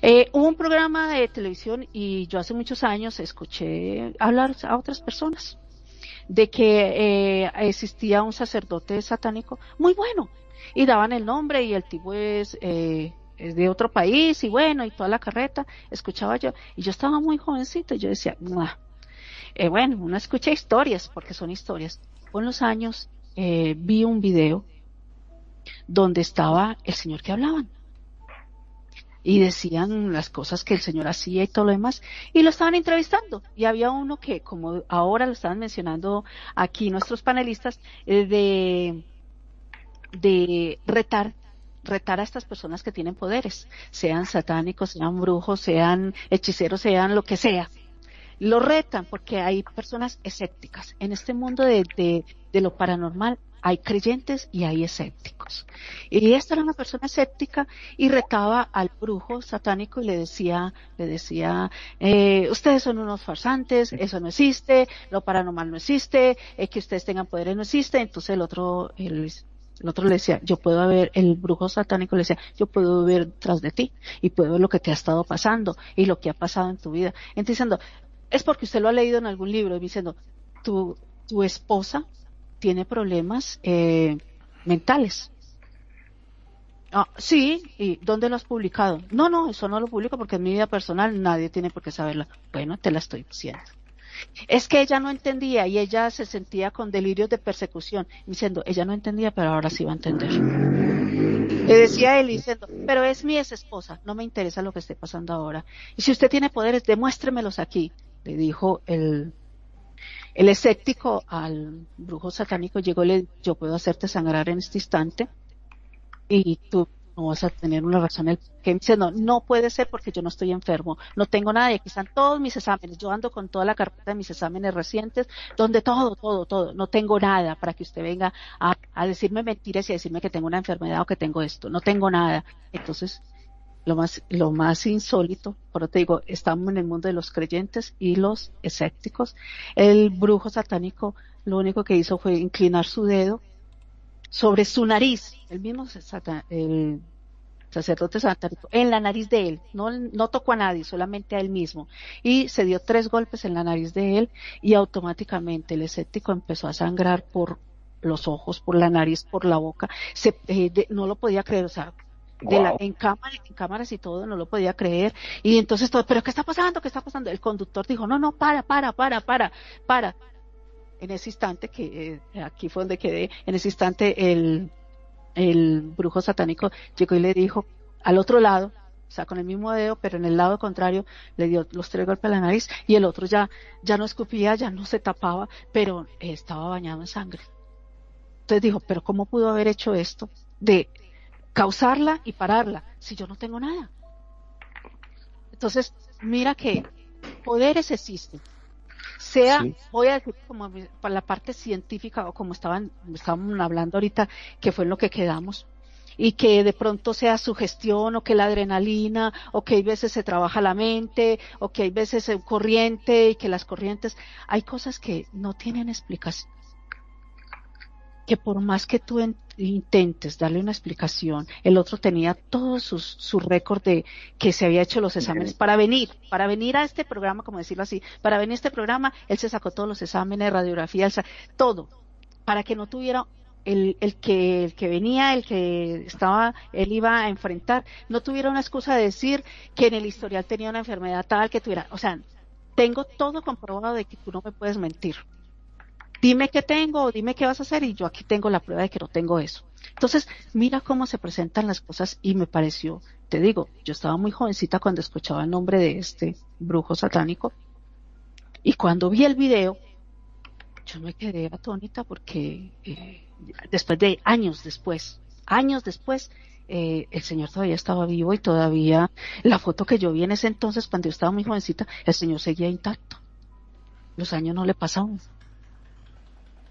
Eh, hubo un programa de televisión y yo hace muchos años escuché hablar a otras personas de que eh, existía un sacerdote satánico muy bueno y daban el nombre y el tipo es, eh, es de otro país y bueno y toda la carreta escuchaba yo. Y yo estaba muy jovencito y yo decía eh, bueno uno escucha historias porque son historias. Con los años eh, vi un video donde estaba el señor que hablaban y decían las cosas que el señor hacía y todo lo demás y lo estaban entrevistando y había uno que como ahora lo estaban mencionando aquí nuestros panelistas eh, de de retar retar a estas personas que tienen poderes, sean satánicos, sean brujos, sean hechiceros, sean lo que sea. Lo retan porque hay personas escépticas. En este mundo de, de, de lo paranormal hay creyentes y hay escépticos. Y esta era una persona escéptica y retaba al brujo satánico y le decía, le decía, eh, ustedes son unos farsantes, eso no existe, lo paranormal no existe, eh, que ustedes tengan poderes no existe. Entonces el otro, el, el otro le decía, yo puedo ver, el brujo satánico le decía, yo puedo ver tras de ti y puedo ver lo que te ha estado pasando y lo que ha pasado en tu vida. Entonces diciendo, es porque usted lo ha leído en algún libro, y diciendo, tu, tu esposa tiene problemas eh, mentales. Ah, sí, ¿y dónde lo has publicado? No, no, eso no lo publico porque en mi vida personal nadie tiene por qué saberlo. Bueno, te la estoy diciendo. Es que ella no entendía y ella se sentía con delirios de persecución, diciendo, ella no entendía, pero ahora sí va a entender. Le decía él diciendo, pero es mi ex esposa, no me interesa lo que esté pasando ahora. Y si usted tiene poderes, demuéstremelos aquí, le dijo el, el escéptico al brujo satánico llegó y le yo puedo hacerte sangrar en este instante y tú no vas a tener una razón. El que dice, no, no puede ser porque yo no estoy enfermo, no tengo nada y aquí están todos mis exámenes. Yo ando con toda la carpeta de mis exámenes recientes, donde todo, todo, todo, no tengo nada para que usted venga a, a decirme mentiras y a decirme que tengo una enfermedad o que tengo esto. No tengo nada. Entonces, lo más, lo más insólito, por te digo, estamos en el mundo de los creyentes y los escépticos. El brujo satánico lo único que hizo fue inclinar su dedo sobre su nariz, el mismo el sacerdote satánico, en la nariz de él, no, no tocó a nadie, solamente a él mismo, y se dio tres golpes en la nariz de él y automáticamente el escéptico empezó a sangrar por los ojos, por la nariz, por la boca, se, eh, no lo podía creer, o sea, de la, en cámaras, en cámaras y todo, no lo podía creer. Y entonces todo, pero ¿qué está pasando? ¿Qué está pasando? El conductor dijo, no, no, para, para, para, para, para. En ese instante, que eh, aquí fue donde quedé, en ese instante el, el brujo satánico llegó y le dijo al otro lado, o sea, con el mismo dedo, pero en el lado contrario, le dio los tres golpes a la nariz y el otro ya, ya no escupía, ya no se tapaba, pero estaba bañado en sangre. Entonces dijo, pero ¿cómo pudo haber hecho esto? De causarla y pararla, si yo no tengo nada. Entonces, mira que poderes existen. Sea, sí. voy a decir como para la parte científica o como estaban, estaban hablando ahorita, que fue en lo que quedamos, y que de pronto sea sugestión o que la adrenalina o que hay veces se trabaja la mente o que hay veces corriente y que las corrientes, hay cosas que no tienen explicación que por más que tú intentes darle una explicación, el otro tenía todo su, su récord de que se había hecho los exámenes para venir, para venir a este programa, como decirlo así, para venir a este programa, él se sacó todos los exámenes, radiografía, todo, para que no tuviera el, el que el que venía, el que estaba, él iba a enfrentar, no tuviera una excusa de decir que en el historial tenía una enfermedad tal que tuviera, o sea, tengo todo comprobado de que tú no me puedes mentir dime qué tengo, dime qué vas a hacer y yo aquí tengo la prueba de que no tengo eso. Entonces, mira cómo se presentan las cosas y me pareció, te digo, yo estaba muy jovencita cuando escuchaba el nombre de este brujo satánico y cuando vi el video, yo me quedé atónita porque eh, después de años después, años después, eh, el señor todavía estaba vivo y todavía la foto que yo vi en ese entonces, cuando yo estaba muy jovencita, el señor seguía intacto. Los años no le pasaban.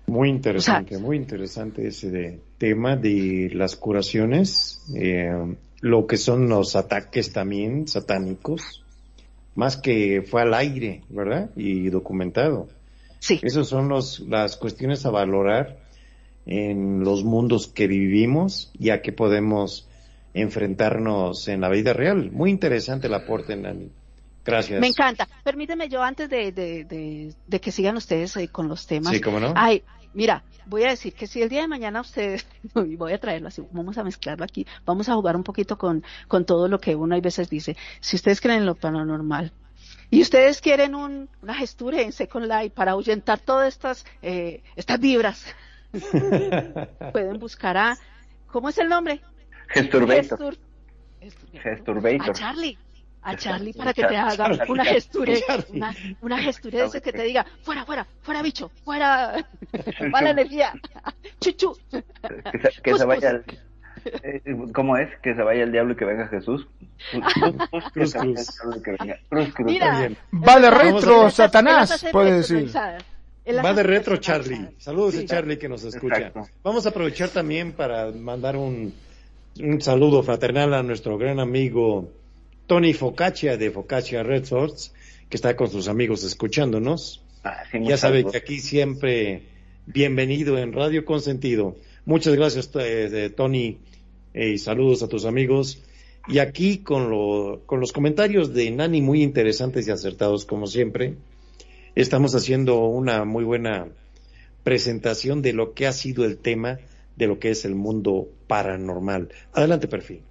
Muy interesante, o sea, muy interesante ese de, tema de las curaciones, eh, lo que son los ataques también satánicos, más que fue al aire, ¿verdad? Y documentado. Sí. Esas son los, las cuestiones a valorar en los mundos que vivimos, ya que podemos enfrentarnos en la vida real. Muy interesante el aporte, Nani. Gracias. Me encanta. Permíteme yo antes de, de, de, de que sigan ustedes eh, con los temas. Sí, cómo no. Ay, mira, voy a decir que si el día de mañana ustedes, <laughs> y voy a traerlo así, vamos a mezclarlo aquí, vamos a jugar un poquito con, con todo lo que uno a veces dice. Si ustedes creen en lo paranormal, y ustedes quieren un, una gestura en Second Life para ahuyentar todas estas, eh, estas vibras, <laughs> pueden buscar a, ¿cómo es el nombre? Gesturbator. Gestur- Gesturbator. A Charlie. A Charlie para que te haga una gestura, una, una gestura de ese que te diga, fuera, fuera, fuera bicho, fuera, mala energía, chuchu. Que se, que se vaya cus. el, eh, ¿Cómo es? Que se vaya el diablo y que venga Jesús. <laughs> Vaya que venga- Cruz, cruz. Mira. Va de retro, Satanás, puede decir. Va de retro. Charlie. Saludos Sí. a Charlie que nos escucha. Exacto. Vamos a aprovechar también para mandar un, un saludo fraternal a nuestro gran amigo Tony Focaccia de Focaccia Red Source, que está con sus amigos escuchándonos. Ah, sí, Ya sabe gracias. que aquí siempre bienvenido en Radio Consentido. Muchas gracias, eh, de Tony, eh, y saludos a tus amigos. Y aquí con, lo, con los comentarios de Nani muy interesantes y acertados como siempre, estamos haciendo una muy buena presentación de lo que ha sido el tema de lo que es el mundo paranormal. Adelante, perfil.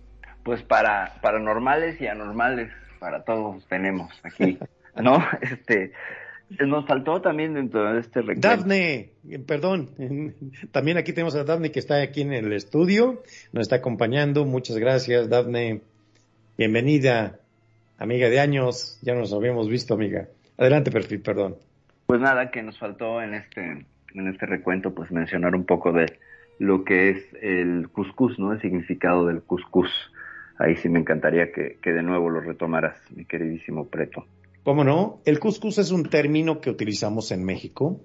Pues para paranormales y anormales, para todos tenemos aquí, <laughs> ¿no? Este, nos faltó también dentro de este recuento. Dafne, eh, perdón, <laughs> también aquí tenemos a Dafne que está aquí en el estudio, nos está acompañando. Muchas gracias, Dafne. Bienvenida, amiga de años. Ya nos habíamos visto, amiga. Adelante, perfil, perdón. Pues nada, que nos faltó en este, en este recuento, pues mencionar un poco de lo que es el cuscús, ¿no? El significado del cuscús. Ahí sí me encantaría que, que de nuevo lo retomaras, mi queridísimo Preto. ¿Cómo no? El cuscús es un término que utilizamos en México,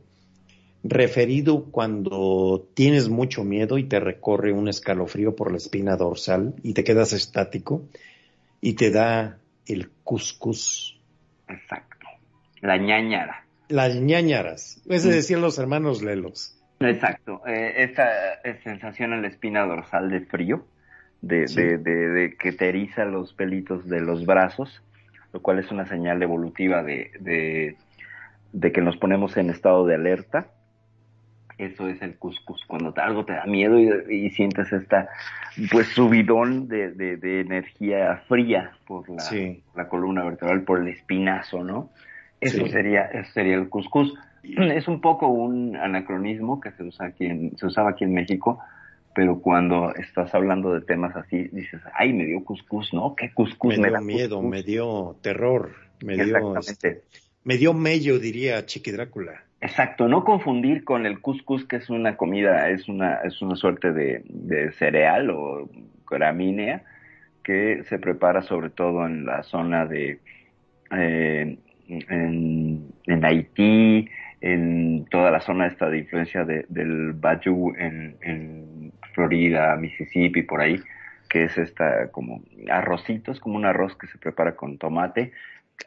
referido cuando tienes mucho miedo y te recorre un escalofrío por la espina dorsal y te quedas estático y te da el cuscús. Exacto. La ñañara. Las ñañaras, es decir, los hermanos Lelos. Exacto. Eh, esta eh, sensación en la espina dorsal de frío, de, Sí. de, de, de que te eriza los pelitos de los brazos, lo cual es una señal evolutiva de, de, que nos ponemos en estado de alerta. Eso es el cuscús, cuando algo te da miedo y, y sientes esta pues subidón de, de, de energía fría por la, Sí. la columna vertebral, por el espinazo, ¿no? Eso Sí. sería, eso sería el cuscús. <clears throat> Es un poco un anacronismo que se usa aquí en, se usaba aquí en México, pero cuando estás hablando de temas así, dices, ay, me dio cuscús, ¿no? ¿Qué cuscús Me me, dio da miedo, cuscús?". me dio terror, me dio, Exactamente. me dio mello, diría Chiqui Drácula. Exacto, no confundir con el cuscús, que es una comida, es una, es una suerte de, de cereal o gramínea que se prepara sobre todo en la zona de, eh, en, en Haití, en toda la zona esta de influencia de- del Bayou en, en Florida, Mississippi, por ahí, que es esta como arrocito, es como un arroz que se prepara con tomate.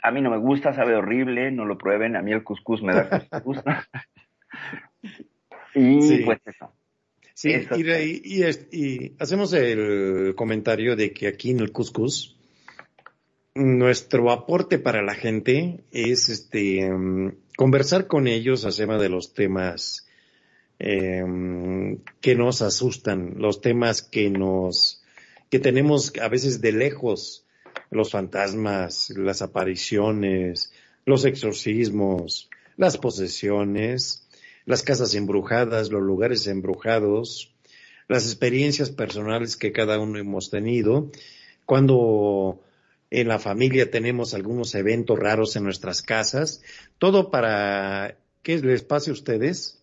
A mí no me gusta, sabe horrible, no lo prueben, a mí el cuscús me da cuscús. <laughs> y Sí. pues eso. Sí, Eso. y, y- y es- y hacemos el comentario de que aquí en el Cuscus nuestro aporte para la gente es este conversar con ellos acerca de los temas em, que nos asustan, los temas que nos que tenemos a veces de lejos, los fantasmas, las apariciones, los exorcismos, las posesiones, las casas embrujadas, los lugares embrujados, las experiencias personales que cada uno hemos tenido, cuando en la familia tenemos algunos eventos raros en nuestras casas, todo para que les pase a ustedes,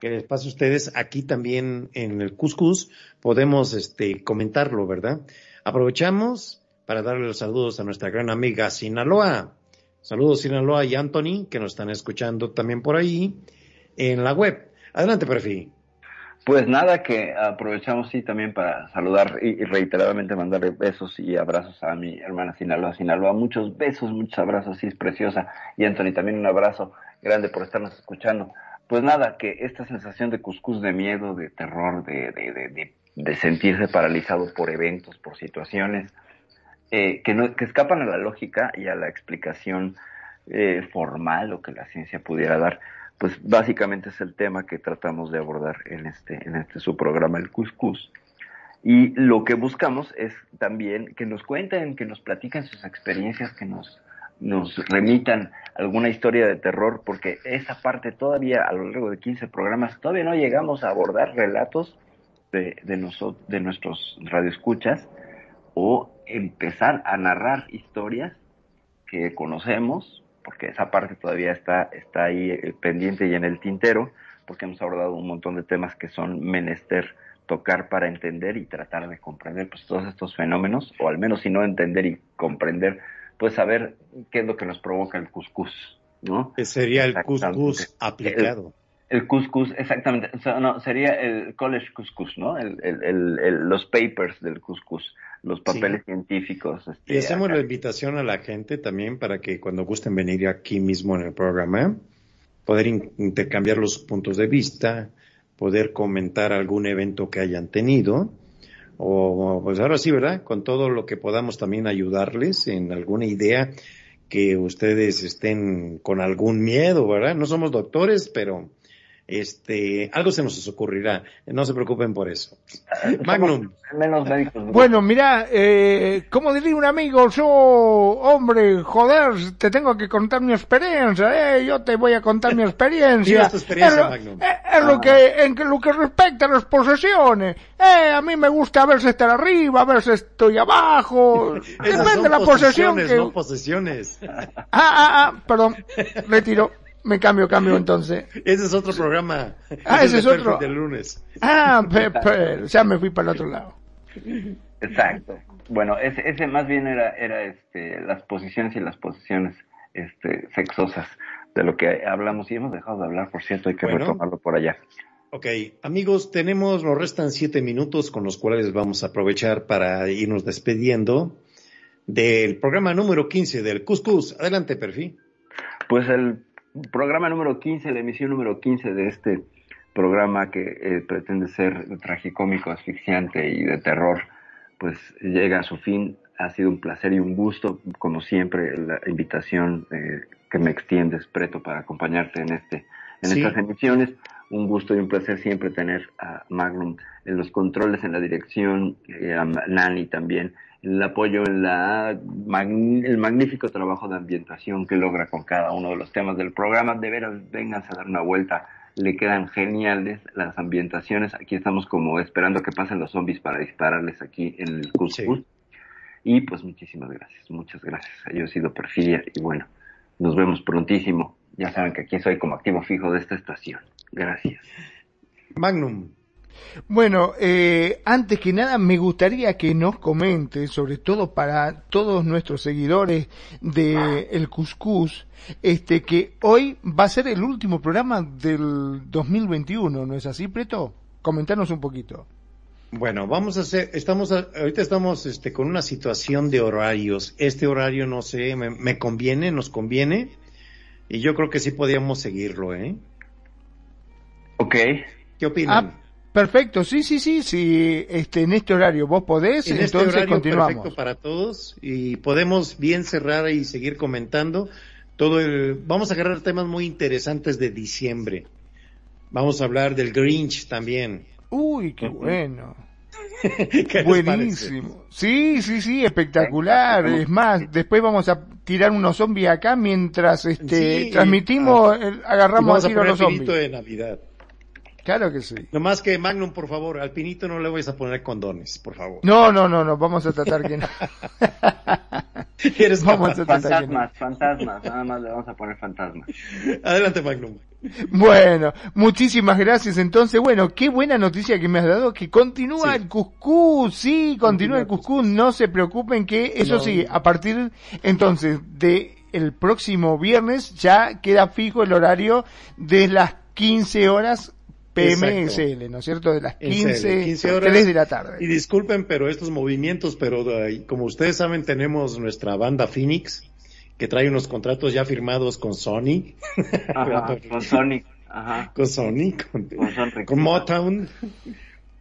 que les pase a ustedes aquí también en el Cuscus, podemos este, comentarlo, ¿verdad? Aprovechamos para darle los saludos a nuestra gran amiga Sinaloa. Saludos Sinaloa y Anthony, que nos están escuchando también por ahí en la web. Adelante, Perfi. Pues nada, que aprovechamos sí también para saludar y, reiteradamente mandarle besos y abrazos a mi hermana Sinaloa. Sinaloa, muchos besos, muchos abrazos, sí es preciosa. Y Anthony, también un abrazo grande por estarnos escuchando. Pues nada, que esta sensación de cuscús de miedo, de terror, de, de, de, de, de sentirse paralizado por eventos, por situaciones eh, que, no, que escapan a la lógica y a la explicación eh, formal o que la ciencia pudiera dar, pues básicamente es el tema que tratamos de abordar en este, en este su programa, el Cuscus. Y lo que buscamos es también que nos cuenten, que nos platiquen sus experiencias, que nos, nos remitan alguna historia de terror, porque esa parte todavía a lo largo de 15 programas todavía no llegamos a abordar relatos de, de, de nuestros radioescuchas o empezar a narrar historias que conocemos, porque esa parte todavía está, está ahí eh, pendiente y en el tintero, porque hemos abordado un montón de temas que son menester tocar para entender y tratar de comprender pues todos estos fenómenos, o al menos si no entender y comprender, pues saber qué es lo que nos provoca el cuscús, ¿no? Que sería el cuscús aplicado. El, cuscús, exactamente, no, sería el college cuscús, ¿no? El, los papers del cuscús los papeles científicos. Este, y hacemos la invitación a la gente también para que cuando gusten venir aquí mismo en el programa, poder intercambiar los puntos de vista, poder comentar algún evento que hayan tenido, o pues ahora sí, ¿verdad? Con todo lo que podamos también ayudarles en alguna idea que ustedes estén con algún miedo, ¿verdad? No somos doctores, pero este, algo se nos ocurrirá, no se preocupen por eso. Magnum. Menos Bueno, mira, eh, como diría un amigo, yo, hombre, joder, te tengo que contar mi experiencia, eh, yo te voy a contar mi <laughs> experiencia. tu experiencia, Magnum? Es, lo ah. que, en lo que respecta a las posesiones, eh, a mí me gusta a veces estar arriba, a veces estoy abajo, <laughs> depende de la posesión que... no posesiones. Ah, ah, ah, perdón, retiro. Me cambio, cambio entonces. <laughs> Ese es otro programa. Ah, ese es <laughs> otro. Del lunes. Ah, ya me fui para el otro lado. Exacto. Bueno, ese, ese más bien era, era este, las posiciones y las posiciones este, sexosas de lo que hablamos y hemos dejado de hablar, por cierto, hay que retomarlo por allá. Ok, amigos, tenemos, nos restan siete minutos con los cuales vamos a aprovechar para irnos despidiendo del programa número 15 del Cuscus. Adelante, Perfil. Pues el programa número 15, la emisión número 15 de este programa que eh, pretende ser tragicómico, asfixiante y de terror, pues llega a su fin. Ha sido un placer y un gusto, como siempre, la invitación eh, que me extiendes, Preto, para acompañarte en, este, en estas emisiones. Un gusto y un placer siempre tener a Magnum en los controles, en la dirección, eh, a Nani también el apoyo en la el magnífico trabajo de ambientación que logra con cada uno de los temas del programa. De veras, vengan a dar una vuelta, le quedan geniales las ambientaciones. Aquí estamos como esperando que pasen los zombies para dispararles aquí en el Cuscus. Y pues muchísimas gracias, muchas gracias. Yo he sido Perfidia y bueno, nos vemos prontísimo. Ya saben que aquí soy como activo fijo de esta estación. Gracias. Magnum. Bueno, eh, antes que nada me gustaría que nos comente, sobre todo para todos nuestros seguidores de El Cuscus, este que hoy va a ser el último programa del 2021, ¿no es así, Preto? Comentanos un poquito. Bueno, vamos a hacer, estamos, ahorita estamos este, con una situación de horarios. Este horario, no sé, me, me conviene, nos conviene, y yo creo que sí podíamos seguirlo, ¿eh? Ok. ¿Qué opinan? Ah, Perfecto, sí, sí, sí, sí, este, en este horario vos podés, en este entonces este continuamos. Perfecto para todos y podemos bien cerrar y seguir comentando todo el, vamos a agarrar temas muy interesantes de diciembre. Vamos a hablar del Grinch también. Uy, qué bueno. <laughs> Buenísimo. Sí, sí, sí, espectacular. Es más, después vamos a tirar unos zombies acá mientras este transmitimos, ah, agarramos a tiro a los zombies. de Navidad. Claro que sí. No más que Magnum, por favor, al pinito no le vais a poner condones, por favor. No, no, no, no, vamos a tratar que no. <laughs> ¿Quieres vamos a fantasmas, fantasmas, nada más le vamos a poner fantasmas. Adelante, Magnum. Bueno, muchísimas gracias. Entonces, bueno, qué buena noticia que me has dado, que continúa el Cuscú, sí, continúa, el Cuscú, no se preocupen que, eso sí, a partir entonces de el próximo viernes ya queda fijo el horario de las 15 horas PMSL, ¿no es cierto? De las 15, 15 horas, 3 de la tarde. Y disculpen, pero estos movimientos, pero como ustedes saben, tenemos nuestra banda Phoenix, que trae unos contratos ya firmados con Sony. <laughs> con Sony. Ajá. Con Sony, con, con, Motown.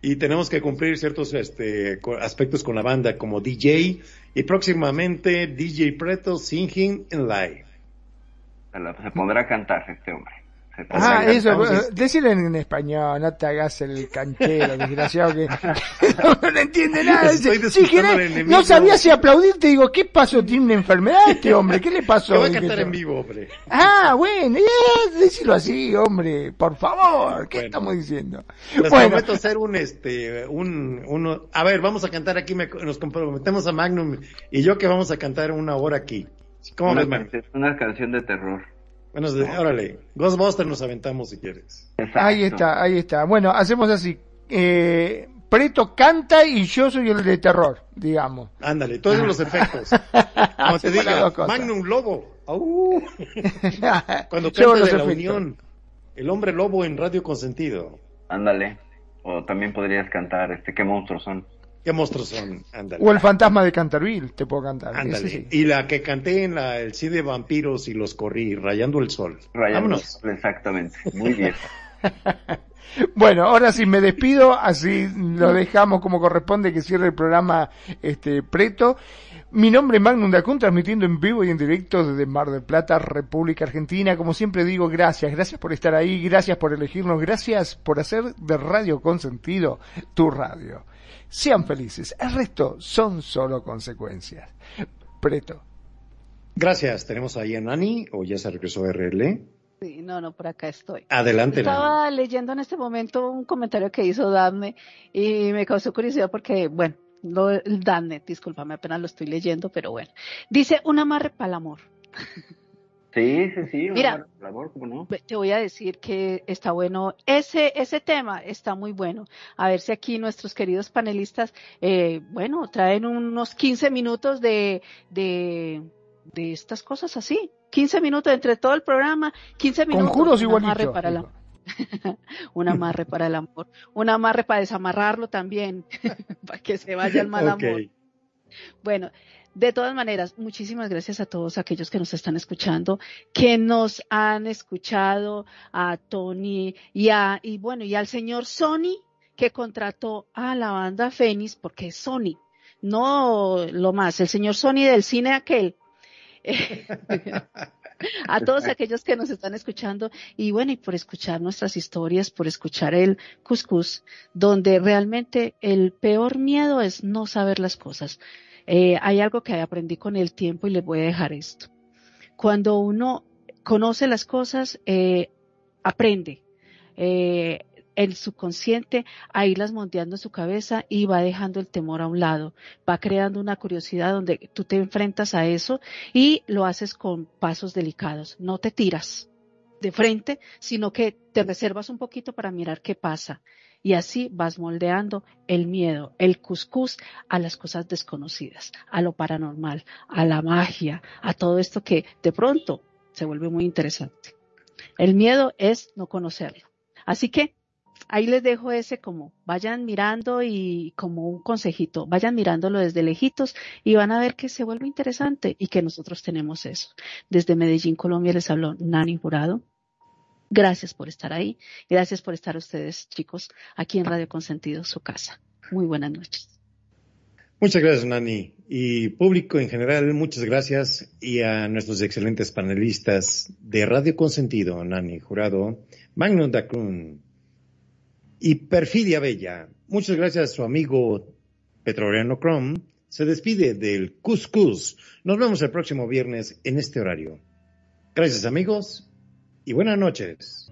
y tenemos que cumplir ciertos este, aspectos con la banda como DJ y próximamente DJ Preto Singing in Live. Se pondrá a cantar este hombre. Ah, eso, eh, decirle en español, no te hagas el canchero, <laughs> desgraciado, que no, <laughs> no entiende nada. Dice, si querés, no sabía si aplaudir, te digo, ¿qué pasó? ¿Tiene una enfermedad este hombre? ¿Qué le pasó? Que va a cantar en vivo, hombre. Ah, bueno, eh, decirlo así, hombre, por favor, ¿qué Bueno. estamos diciendo? Les Bueno, prometo hacer un, este, un, uno, a ver, vamos a cantar aquí, me- nos comprometemos a Magnum y yo que vamos a cantar una hora aquí. ¿Cómo Una, ves, Magnum? canción- una canción de terror. Bueno, de- órale, Ghostbusters nos aventamos si quieres. Exacto. ahí está, ahí está. Bueno, hacemos así. Eh, Preto canta y yo soy el de terror, digamos. Ándale, todos los efectos. <laughs> Cuando te diga. Magnum Lobo. <laughs> Cuando los de la efectos. unión. El hombre lobo en Radio Consentido. Ándale. O también podrías cantar, este, qué monstruos son. ¿Qué monstruos son? Ándale. O el fantasma de Canterville, te puedo cantar. Ándale. Sí. Y la que canté en la, el cine de vampiros y los corrí, Rayando el Sol. Rayando Vámonos. el sol, Exactamente. Muy bien. <laughs> Bueno, ahora sí me despido, así lo dejamos como corresponde que cierre el programa este Preto. Mi nombre es Magnum Dacun, transmitiendo en vivo y en directo desde Mar del Plata, República Argentina. Como siempre digo, gracias, gracias por estar ahí, gracias por elegirnos, gracias por hacer de Radio Consentido tu radio. Sean felices, el resto son solo consecuencias. Preto. Gracias. Tenemos ahí a Nani, o ya se regresó RL. Sí, no, no, por acá estoy. Adelante, Nani. Estaba leyendo en este momento un comentario que hizo Dafne y me causó curiosidad porque, bueno, lo, el Dafne, discúlpame, apenas lo estoy leyendo, pero bueno. Dice un amarre para el amor. <laughs> Sí, sí, sí. Mira. una labor, ¿cómo no? Te voy a decir que está bueno. Ese, ese tema está muy bueno. A ver si aquí nuestros queridos panelistas, eh, bueno, traen unos 15 minutos de, de, de estas cosas así. 15 minutos entre todo el programa, 15 minutos. Conjuros un amarre igualitos. para amor. <laughs> un amarre para el amor. Un amarre para desamarrarlo también. <laughs> para que se vaya el mal amor. Bueno, de todas maneras, muchísimas gracias a todos aquellos que nos están escuchando, que nos han escuchado, a Tony y a, y bueno, y al señor Sony, que contrató a la banda Fénix, porque es Sony, no lo más, el señor Sony del cine aquel. <laughs> a todos aquellos que nos están escuchando y bueno, y por escuchar nuestras historias, por escuchar el cuscús, donde realmente el peor miedo es no saber las cosas. Eh, hay algo que aprendí con el tiempo y les voy a dejar esto. Cuando uno conoce las cosas, eh, aprende. Eh, el subconsciente a irlas monteando en su cabeza y va dejando el temor a un lado, va creando una curiosidad donde tú te enfrentas a eso y lo haces con pasos delicados, no te tiras de frente, sino que te reservas un poquito para mirar qué pasa y así vas moldeando el miedo, el cuscús a las cosas desconocidas, a lo paranormal, a la magia, a todo esto que de pronto se vuelve muy interesante. El miedo es no conocerlo. Así que ahí les dejo ese como vayan mirando y como un consejito, vayan mirándolo desde lejitos y van a ver que se vuelve interesante y que nosotros tenemos eso. Desde Medellín, Colombia les habló Nani Jurado. Gracias por estar ahí. Gracias por estar ustedes, chicos, aquí en Radio Consentido, su casa. Muy buenas noches. Muchas gracias, Nani. Y público en general, muchas gracias. Y a nuestros excelentes panelistas de Radio Consentido, Nani Jurado, Magnum Dacun y Perfidia Bella. Muchas gracias a su amigo Petroliano Chrome. Se despide del Cuscus. Nos vemos el próximo viernes en este horario. Gracias, amigos, y buenas noches.